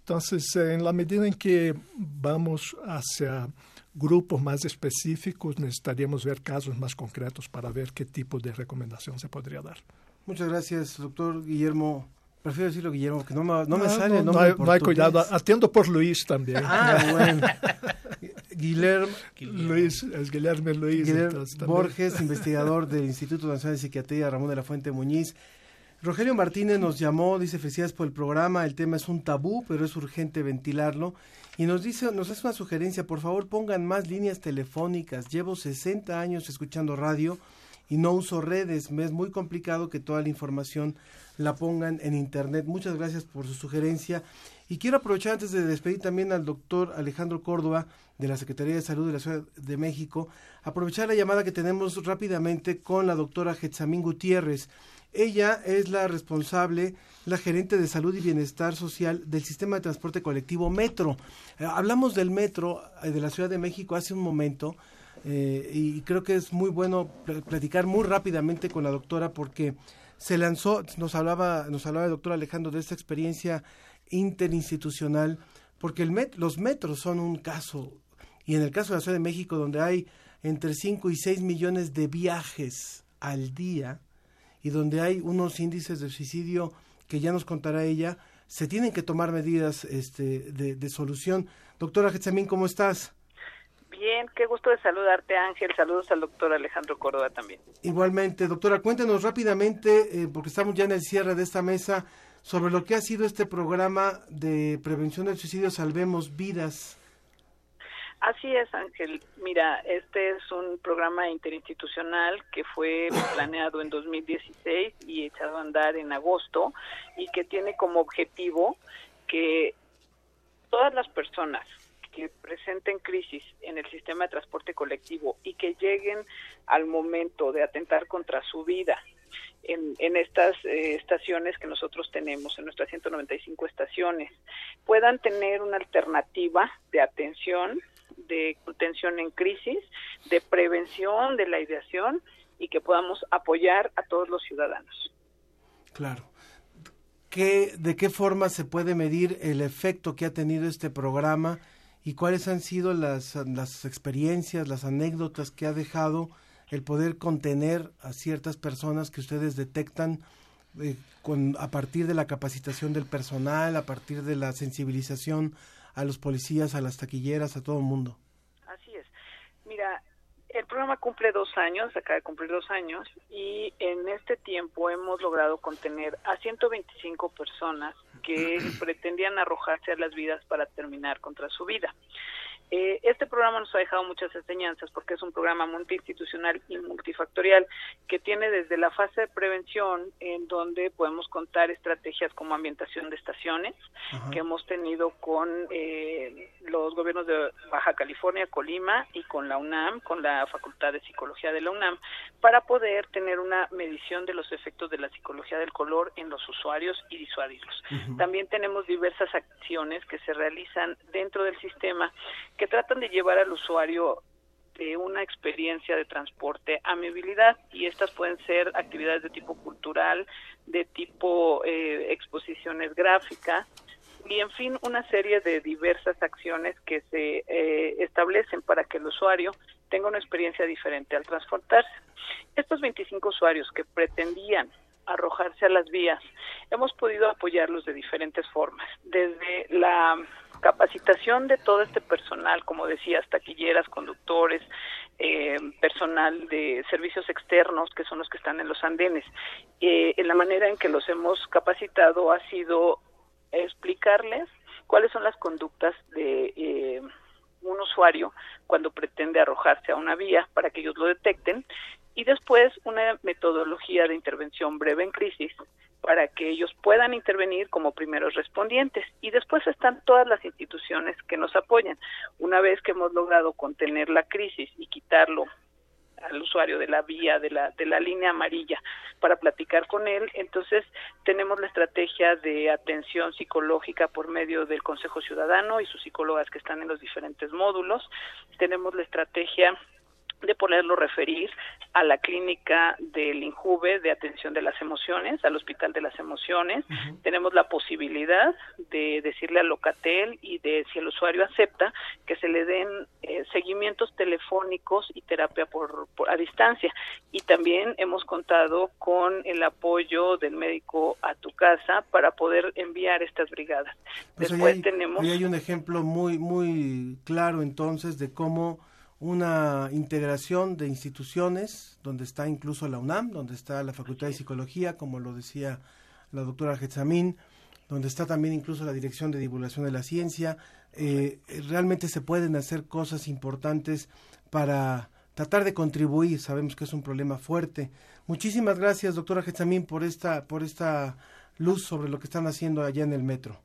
Entonces, eh, en la medida en que vamos hacia grupos más específicos, necesitaríamos ver casos más concretos para ver qué tipo de recomendación se podría dar. Muchas gracias, doctor Guillermo. Prefiero decirlo Guillermo, que no me, no me sale el no, nombre. No hay, cuidado, atiendo por Luis también. Ah, bueno. Guillermo, Luis, es Guillermo Luis. Guillermo Borges, investigador del Instituto Nacional de Psiquiatría, Ramón de la Fuente Muñiz. Rogelio Martínez nos llamó, dice felicidades por el programa, el tema es un tabú, pero es urgente ventilarlo. Y nos dice, nos hace una sugerencia, por favor pongan más líneas telefónicas. Llevo 60 años escuchando radio y no uso redes. Me es muy complicado que toda la información la pongan en internet. Muchas gracias por su sugerencia. Y quiero aprovechar antes de despedir también al doctor Alejandro Córdoba de la Secretaría de Salud de la Ciudad de México, aprovechar la llamada que tenemos rápidamente con la doctora Getzamín Gutiérrez. Ella es la responsable, la gerente de salud y bienestar social del sistema de transporte colectivo Metro. Eh, hablamos del Metro eh, de la Ciudad de México hace un momento eh, y creo que es muy bueno pl platicar muy rápidamente con la doctora porque se lanzó, nos hablaba, nos hablaba el doctor Alejandro de esta experiencia interinstitucional, porque el met los metros son un caso, y en el caso de la Ciudad de México, donde hay entre 5 y 6 millones de viajes al día, y donde hay unos índices de suicidio que ya nos contará ella, se tienen que tomar medidas este, de, de solución. Doctora Getzamín, ¿cómo estás? Bien, qué gusto de saludarte Ángel, saludos al doctor Alejandro Córdoba también. Igualmente, doctora, cuéntenos rápidamente, eh, porque estamos ya en el cierre de esta mesa, sobre lo que ha sido este programa de prevención del suicidio Salvemos Vidas. Así es, Ángel. Mira, este es un programa interinstitucional que fue planeado en 2016 y echado a andar en agosto y que tiene como objetivo que todas las personas que presenten crisis en el sistema de transporte colectivo y que lleguen al momento de atentar contra su vida en, en estas eh, estaciones que nosotros tenemos, en nuestras 195 estaciones, puedan tener una alternativa de atención, de contención en crisis, de prevención de la ideación y que podamos apoyar a todos los ciudadanos. Claro. ¿Qué, ¿De qué forma se puede medir el efecto que ha tenido este programa y cuáles han sido las, las experiencias, las anécdotas que ha dejado el poder contener a ciertas personas que ustedes detectan eh, con, a partir de la capacitación del personal, a partir de la sensibilización a los policías, a las taquilleras, a todo el mundo. Así es. Mira, el programa cumple dos años, acaba de cumplir dos años, y en este tiempo hemos logrado contener a 125 personas que pretendían arrojarse a las vidas para terminar contra su vida. Eh, este programa nos ha dejado muchas enseñanzas porque es un programa multiinstitucional y multifactorial que tiene desde la fase de prevención en donde podemos contar estrategias como ambientación de estaciones que hemos tenido con eh, los gobiernos de Baja California, Colima y con la UNAM, con la Facultad de Psicología de la UNAM, para poder tener una medición de los efectos de la psicología del color en los usuarios y disuadirlos. También tenemos diversas acciones que se realizan dentro del sistema que tratan de llevar al usuario de una experiencia de transporte a movilidad y estas pueden ser actividades de tipo cultural, de tipo eh, exposiciones gráficas y en fin una serie de diversas acciones que se eh, establecen para que el usuario tenga una experiencia diferente al transportarse. Estos 25 usuarios que pretendían arrojarse a las vías, hemos podido apoyarlos de diferentes formas, desde la capacitación de todo este personal, como decías, taquilleras, conductores, eh, personal de servicios externos, que son los que están en los andenes. Eh, en la manera en que los hemos capacitado ha sido explicarles cuáles son las conductas de eh, un usuario cuando pretende arrojarse a una vía para que ellos lo detecten y después una metodología de intervención breve en crisis para que ellos puedan intervenir como primeros respondientes. Y después están todas las instituciones que nos apoyan. Una vez que hemos logrado contener la crisis y quitarlo al usuario de la vía, de la, de la línea amarilla, para platicar con él. Entonces, tenemos la estrategia de atención psicológica por medio del Consejo Ciudadano y sus psicólogas que están en los diferentes módulos. Tenemos la estrategia de poderlo referir a la clínica del INJUVE de atención de las emociones, al Hospital de las Emociones. Tenemos la posibilidad de decirle al Locatel y de, si el usuario acepta, que se le den eh, seguimientos telefónicos y terapia por, a distancia. Y también hemos contado con el apoyo del médico a tu casa para poder enviar estas brigadas. Pues Después hay, tenemos... hoy hay un ejemplo muy, muy claro entonces de cómo una integración de instituciones, donde está incluso la UNAM, donde está la Facultad de Psicología, como lo decía la doctora Getzamín, donde está también incluso la Dirección de Divulgación de la Ciencia. Eh, realmente se pueden hacer cosas importantes para tratar de contribuir. Sabemos que es un problema fuerte. Muchísimas gracias, doctora Getzamín, por esta, por esta luz sobre lo que están haciendo allá en el metro.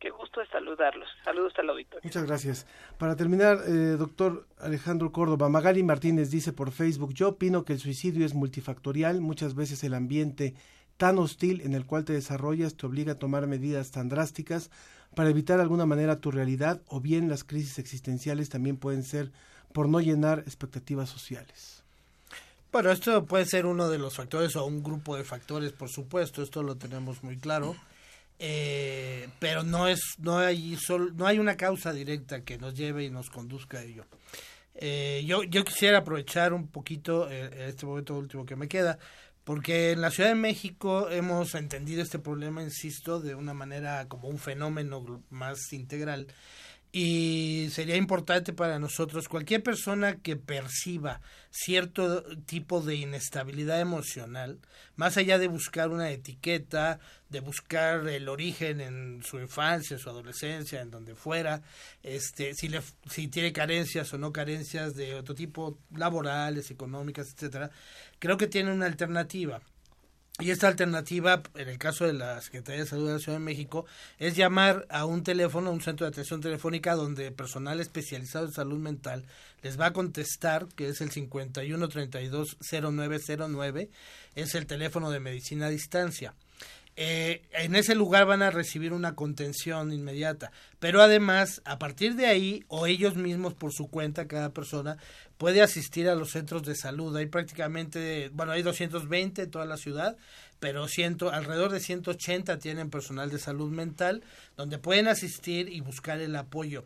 Qué gusto de saludarlos. Saludos al auditorio. Muchas gracias. Para terminar, eh, doctor Alejandro Córdoba, Magali Martínez dice por Facebook, yo opino que el suicidio es multifactorial, muchas veces el ambiente tan hostil en el cual te desarrollas te obliga a tomar medidas tan drásticas para evitar de alguna manera tu realidad o bien las crisis existenciales también pueden ser por no llenar expectativas sociales. Bueno, esto puede ser uno de los factores o un grupo de factores, por supuesto, esto lo tenemos muy claro. Eh, pero no es no hay sol, no hay una causa directa que nos lleve y nos conduzca a ello. Eh, yo yo quisiera aprovechar un poquito eh, este momento último que me queda porque en la Ciudad de México hemos entendido este problema, insisto, de una manera como un fenómeno más integral y sería importante para nosotros cualquier persona que perciba cierto tipo de inestabilidad emocional, más allá de buscar una etiqueta, de buscar el origen en su infancia, su adolescencia, en donde fuera, este, si le, si tiene carencias o no carencias de otro tipo laborales, económicas, etcétera, creo que tiene una alternativa y esta alternativa, en el caso de la Secretaría de Salud de la Ciudad de México, es llamar a un teléfono, a un centro de atención telefónica donde personal especializado en salud mental les va a contestar, que es el 51320909, es el teléfono de medicina a distancia. Eh, en ese lugar van a recibir una contención inmediata. Pero además, a partir de ahí, o ellos mismos por su cuenta, cada persona puede asistir a los centros de salud. Hay prácticamente, bueno, hay 220 en toda la ciudad, pero ciento, alrededor de 180 tienen personal de salud mental, donde pueden asistir y buscar el apoyo.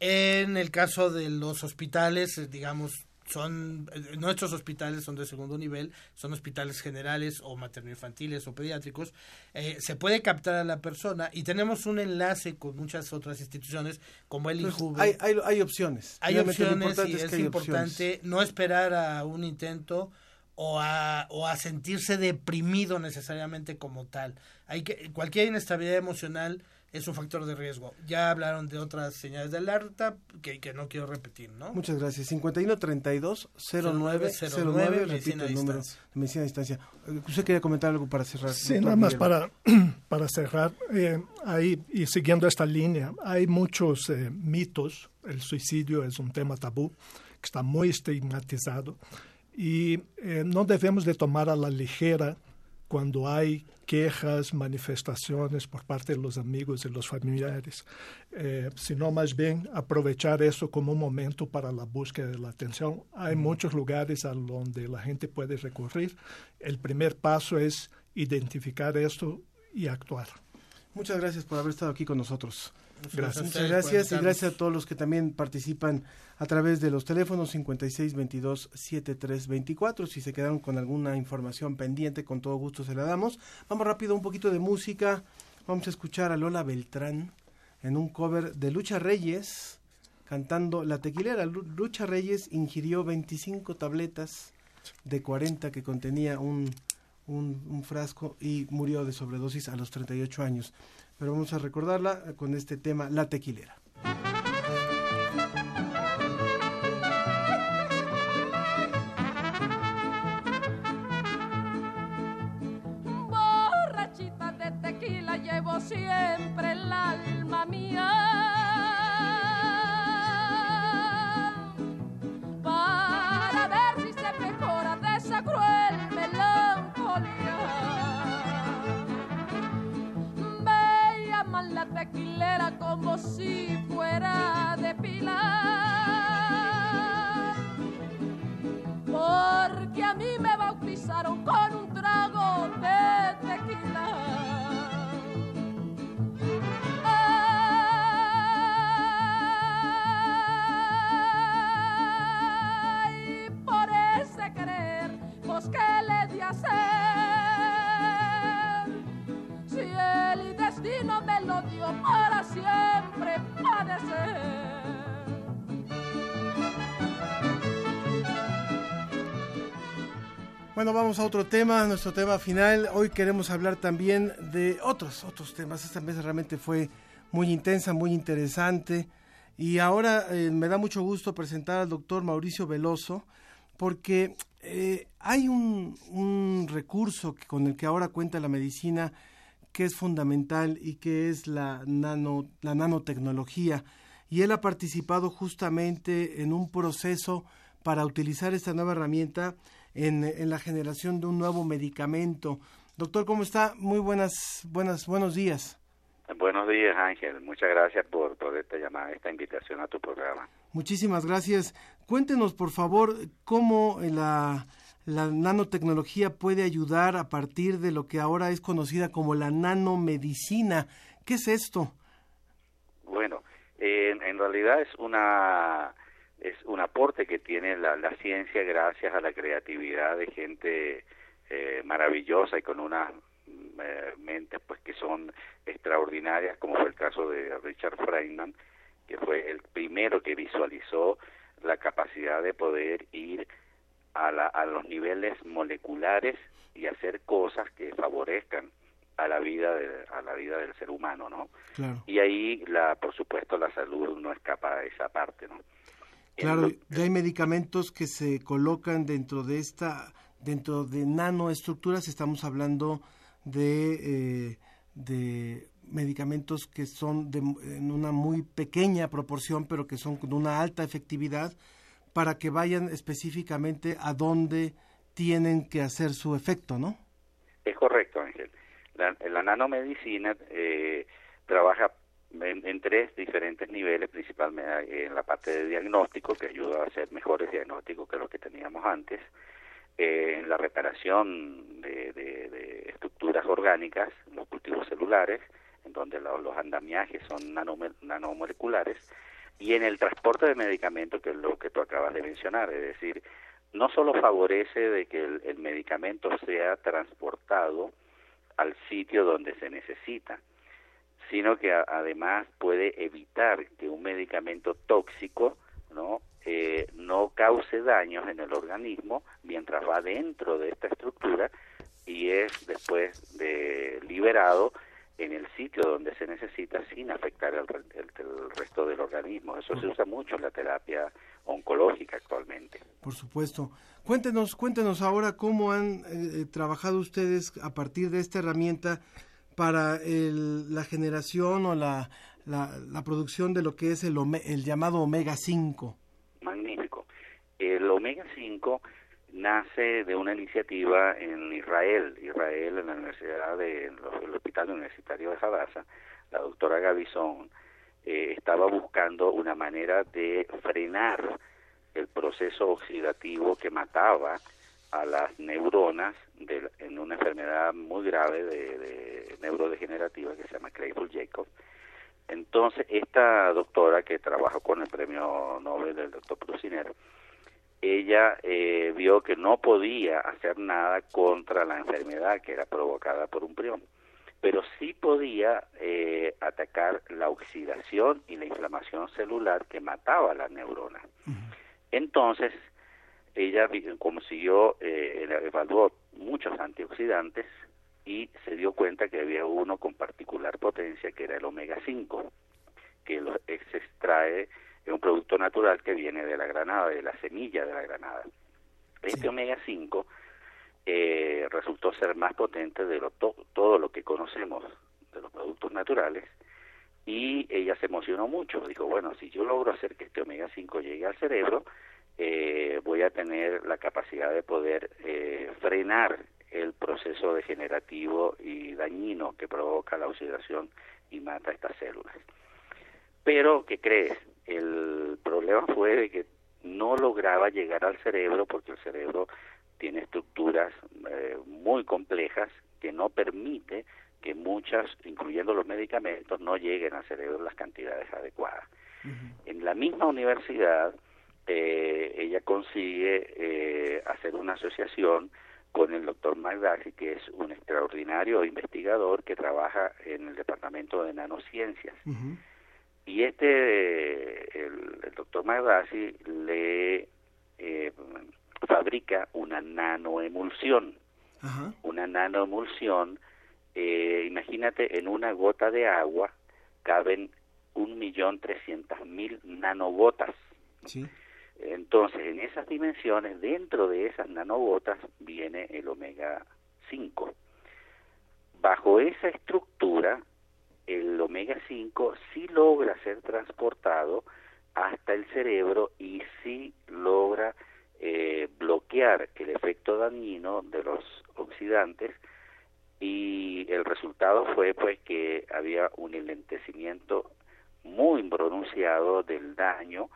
En el caso de los hospitales, digamos, son eh, nuestros hospitales son de segundo nivel, son hospitales generales o materno-infantiles o pediátricos, eh, se puede captar a la persona y tenemos un enlace con muchas otras instituciones como el INJUVE. Hay, hay, hay, opciones. Hay opciones y es, importante no esperar a un intento o a, o a sentirse deprimido necesariamente como tal. Hay que, cualquier inestabilidad emocional es un factor de riesgo. Ya hablaron de otras señales de alerta que, que no quiero repetir, ¿no? Muchas gracias. 51 32 09 09, repito el número de medicina a distancia. ¿Usted quería comentar algo para cerrar? Sí, nada más para, para cerrar. eh, ahí, y siguiendo esta línea, hay muchos eh, mitos. El suicidio es un tema tabú que está muy estigmatizado y eh, no debemos de tomar a la ligera cuando hay quejas, manifestaciones por parte de los amigos y los familiares, eh, sino más bien aprovechar eso como un momento para la búsqueda de la atención. Hay muchos lugares a donde la gente puede recurrir. El primer paso es identificar esto y actuar. Muchas gracias por haber estado aquí con nosotros. Gracias. Muchas gracias y gracias a todos los que también participan a través de los teléfonos 56 22 73 24. Si se quedaron con alguna información pendiente, con todo gusto se la damos. Vamos rápido, un poquito de música. Vamos a escuchar a Lola Beltrán en un cover de Lucha Reyes cantando La Tequilera. Lu- Lucha Reyes ingirió 25 tabletas de 40 que contenía un, un, un frasco y murió de sobredosis a los 38 años. Pero vamos a recordarla con este tema, La Tequilera. Tequilera como si fuera de pilar. Porque a mí me bautizaron con un trago de Bueno, vamos a otro tema, nuestro tema final. Hoy queremos hablar también de otros, otros temas. Esta mesa realmente fue muy intensa, muy interesante. Y ahora eh, me da mucho gusto presentar al doctor Mauricio Veloso, porque eh, hay un, un recurso que- con el que ahora cuenta la medicina que es fundamental y que es la, nano, la nanotecnología. Y él ha participado justamente en un proceso para utilizar esta nueva herramienta en, en la generación de un nuevo medicamento. Doctor, ¿cómo está? Muy buenas, buenas, buenos días. Buenos días, Ángel. Muchas gracias por, por esta llamada, esta invitación a tu programa. Muchísimas gracias. Cuéntenos, por favor, cómo la, la nanotecnología puede ayudar a partir de lo que ahora es conocida como la nanomedicina. ¿Qué es esto? Bueno, eh, en, en realidad es una es un aporte que tiene la, la ciencia gracias a la creatividad de gente eh, maravillosa y con unas mm, eh, mentes pues que son extraordinarias, como fue el caso de Richard Feynman, que fue el primero que visualizó la capacidad de poder ir a, la, a los niveles moleculares y hacer cosas que favorezcan a la vida de, a la vida del ser humano, ¿no? Claro. Y ahí la por supuesto la salud no escapa a esa parte, ¿no? Claro, ya hay medicamentos que se colocan dentro de esta, dentro de nanoestructuras. Estamos hablando de, eh, de medicamentos que son de, en una muy pequeña proporción, pero que son con una alta efectividad para que vayan específicamente a donde tienen que hacer su efecto, ¿no? Es correcto, Ángel. La, la nanomedicina eh, trabaja en, tres diferentes niveles, principalmente en la parte de diagnóstico, que ayuda a hacer mejores diagnósticos que los que teníamos antes, eh, en la reparación de, de, de, estructuras orgánicas, los cultivos celulares, en donde lo, los andamiajes son nanomoleculares, y en el transporte de medicamentos, que es lo que tú acabas de mencionar, es decir, no solo favorece de que el medicamento sea transportado al sitio donde se necesita, sino que además puede evitar que un medicamento tóxico no eh, no cause daños en el organismo mientras va dentro de esta estructura y es después de liberado en el sitio donde se necesita sin afectar el, el- resto del organismo. Eso se usa mucho en la terapia oncológica actualmente. Por supuesto. Cuéntenos, cuéntenos ahora cómo han eh, trabajado ustedes a partir de esta herramienta para el- la generación o la, la, la producción de lo que es el, el llamado omega 5. Magnífico. El omega 5 nace de una iniciativa en Israel, Israel en la Universidad de el Hospital Universitario de Hadassah, la doctora Gavison eh, estaba buscando una manera de frenar el proceso oxidativo que mataba a las neuronas de- en una enfermedad muy grave de, de neurodegenerativa que se llama Crayford-Jacob. Entonces, esta doctora que trabajó con el premio Nobel del doctor Prusinero, ella eh, vio que no podía hacer nada contra la enfermedad que era provocada por un prión, pero sí podía eh, atacar la oxidación y la inflamación celular que mataba a las neuronas. Entonces, ella consiguió, eh, evaluó muchos antioxidantes y se dio cuenta que había uno con particular potencia, que era el omega 5, que lo- eh, se extrae de un producto natural que viene de la granada, de la semilla de la granada. Este omega 5 eh, resultó ser más potente de lo to- todo lo que conocemos de los productos naturales y ella se emocionó mucho. Dijo, bueno, si yo logro hacer que este omega 5 llegue al cerebro, eh, voy a tener la capacidad de poder eh, frenar el proceso degenerativo y dañino que provoca la oxidación y mata estas células. Pero, ¿qué crees? El problema fue de que no lograba llegar al cerebro porque el cerebro tiene estructuras eh, muy complejas que no permite que muchas, incluyendo los medicamentos, no lleguen al cerebro en las cantidades adecuadas. En la misma universidad, eh, ella consigue eh, hacer una asociación con el doctor McDuffie, que es un extraordinario investigador que trabaja en el departamento de nanociencias. Y este, eh, el, el doctor McDuffie le eh, fabrica una nanoemulsión. Una nanoemulsión, eh, imagínate, en una gota de agua caben un millón trescientas mil nanogotas. Sí. Entonces, en esas dimensiones, dentro de esas nanogotas, viene el omega 5. Bajo esa estructura, el omega 5 sí logra ser transportado hasta el cerebro y sí logra eh, bloquear el efecto dañino de los oxidantes y el resultado fue pues que había un enlentecimiento muy pronunciado del daño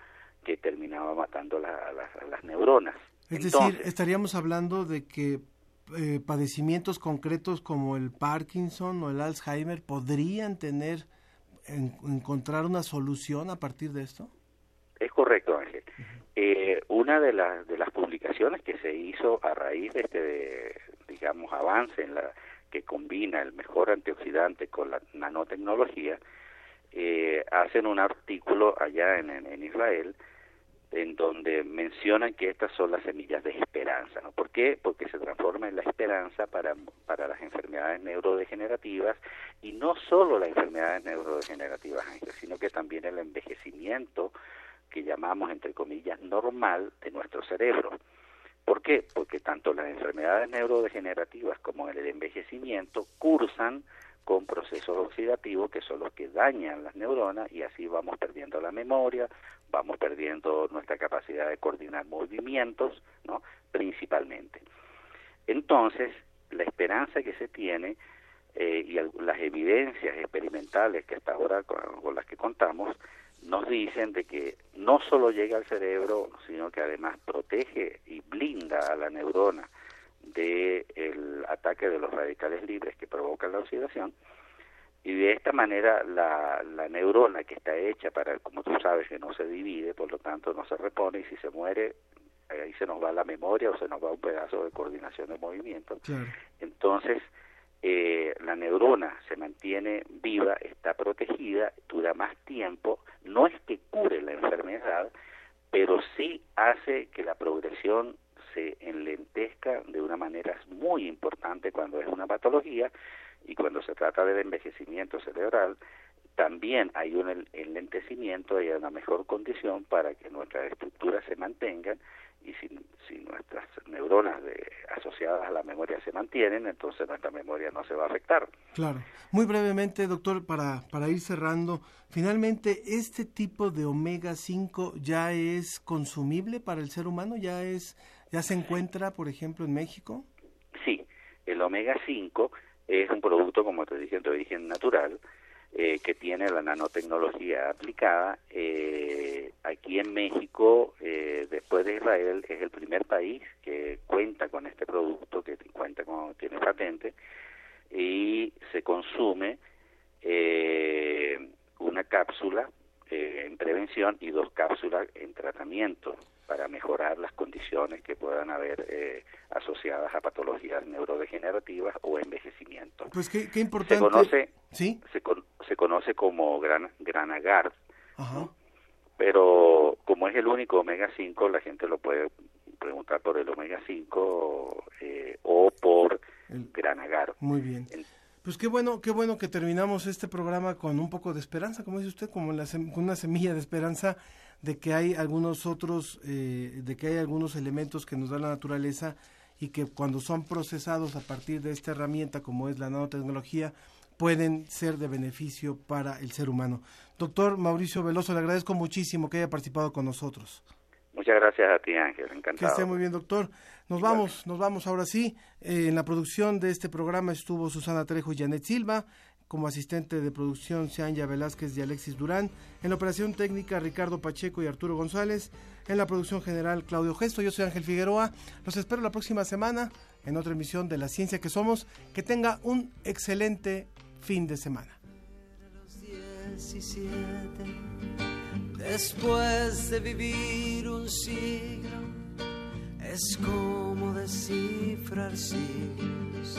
que terminaba matando la- la- las neuronas. Es Entonces, decir, estaríamos hablando de que eh, padecimientos concretos como el Parkinson o el Alzheimer podrían tener, en- encontrar una solución a partir de esto. Es correcto, Ángel. Eh, una de, las de las publicaciones que se hizo a raíz de este, digamos, avance en la que combina el mejor antioxidante con la nanotecnología, eh, hacen un artículo allá en, en- en Israel en donde mencionan que estas son las semillas de esperanza. ¿no? ¿Por qué? Porque se transforma en la esperanza para, para las enfermedades neurodegenerativas y no solo las enfermedades neurodegenerativas, sino que también el envejecimiento que llamamos, entre comillas, normal de nuestro cerebro. ¿Por qué? Porque tanto las enfermedades neurodegenerativas como el envejecimiento cursan con procesos oxidativos que son los que dañan las neuronas y así vamos perdiendo la memoria, vamos perdiendo nuestra capacidad de coordinar movimientos, ¿no? Principalmente. Entonces, la esperanza que se tiene eh, y las evidencias experimentales que hasta ahora con las que contamos nos dicen de que no solo llega al cerebro, sino que además protege y blinda a la neurona del el ataque de los radicales libres que provocan la oxidación. Y de esta manera la, la neurona que está hecha para, como tú sabes, que no se divide, por lo tanto no se repone y si se muere ahí se nos va la memoria o se nos va un pedazo de coordinación de movimiento. Entonces, eh, la neurona se mantiene viva, está protegida, dura más tiempo, no es que cure la enfermedad, pero sí hace que la progresión se enlentezca de una manera muy importante cuando es una patología y cuando se trata del envejecimiento cerebral, también hay un enlentecimiento y una mejor condición para que nuestras estructuras se mantengan y si, si nuestras neuronas de, asociadas a la memoria se mantienen, entonces nuestra memoria no se va a afectar. Claro. Muy brevemente, doctor, para, para ir cerrando, finalmente, ¿este tipo de omega 5 ya es consumible para el ser humano? ¿Ya, es, ya se encuentra, por ejemplo, en México? Sí, el omega 5 es un producto, como te dije, de origen natural, eh, que tiene la nanotecnología aplicada. Eh, aquí en México, eh, después de Israel, es el primer país que cuenta con este producto, que cuenta con, tiene patente, y se consume una cápsula en prevención y dos cápsulas en tratamiento para mejorar las condiciones que puedan haber eh, asociadas a patologías neurodegenerativas o envejecimiento. Pues qué, importante. Se conoce, ¿Sí? se, conoce como gran, granagar, pero como es el único omega 5, la gente lo puede preguntar por el omega 5 eh, o por el granagar. Muy bien. Pues qué bueno, qué bueno que terminamos este programa con un poco de esperanza, como dice usted, como la, con una semilla de esperanza de que hay algunos otros, eh, de que hay algunos elementos que nos da la naturaleza y que cuando son procesados a partir de esta herramienta como es la nanotecnología, pueden ser de beneficio para el ser humano. Doctor Mauricio Veloso, le agradezco muchísimo que haya participado con nosotros. Muchas gracias a ti, Ángel, encantado. Que esté muy bien, doctor. Nos vamos, nos vamos ahora sí. Eh, en la producción de este programa estuvo Susana Trejo y Janet Silva como asistente de producción Seanya Velázquez y Alexis Durán, en la operación técnica Ricardo Pacheco y Arturo González, en la producción general Claudio Gesto, yo soy Ángel Figueroa, los espero la próxima semana en otra emisión de La Ciencia que Somos, que tenga un excelente fin de semana. después de vivir un siglo, es como descifrar siglos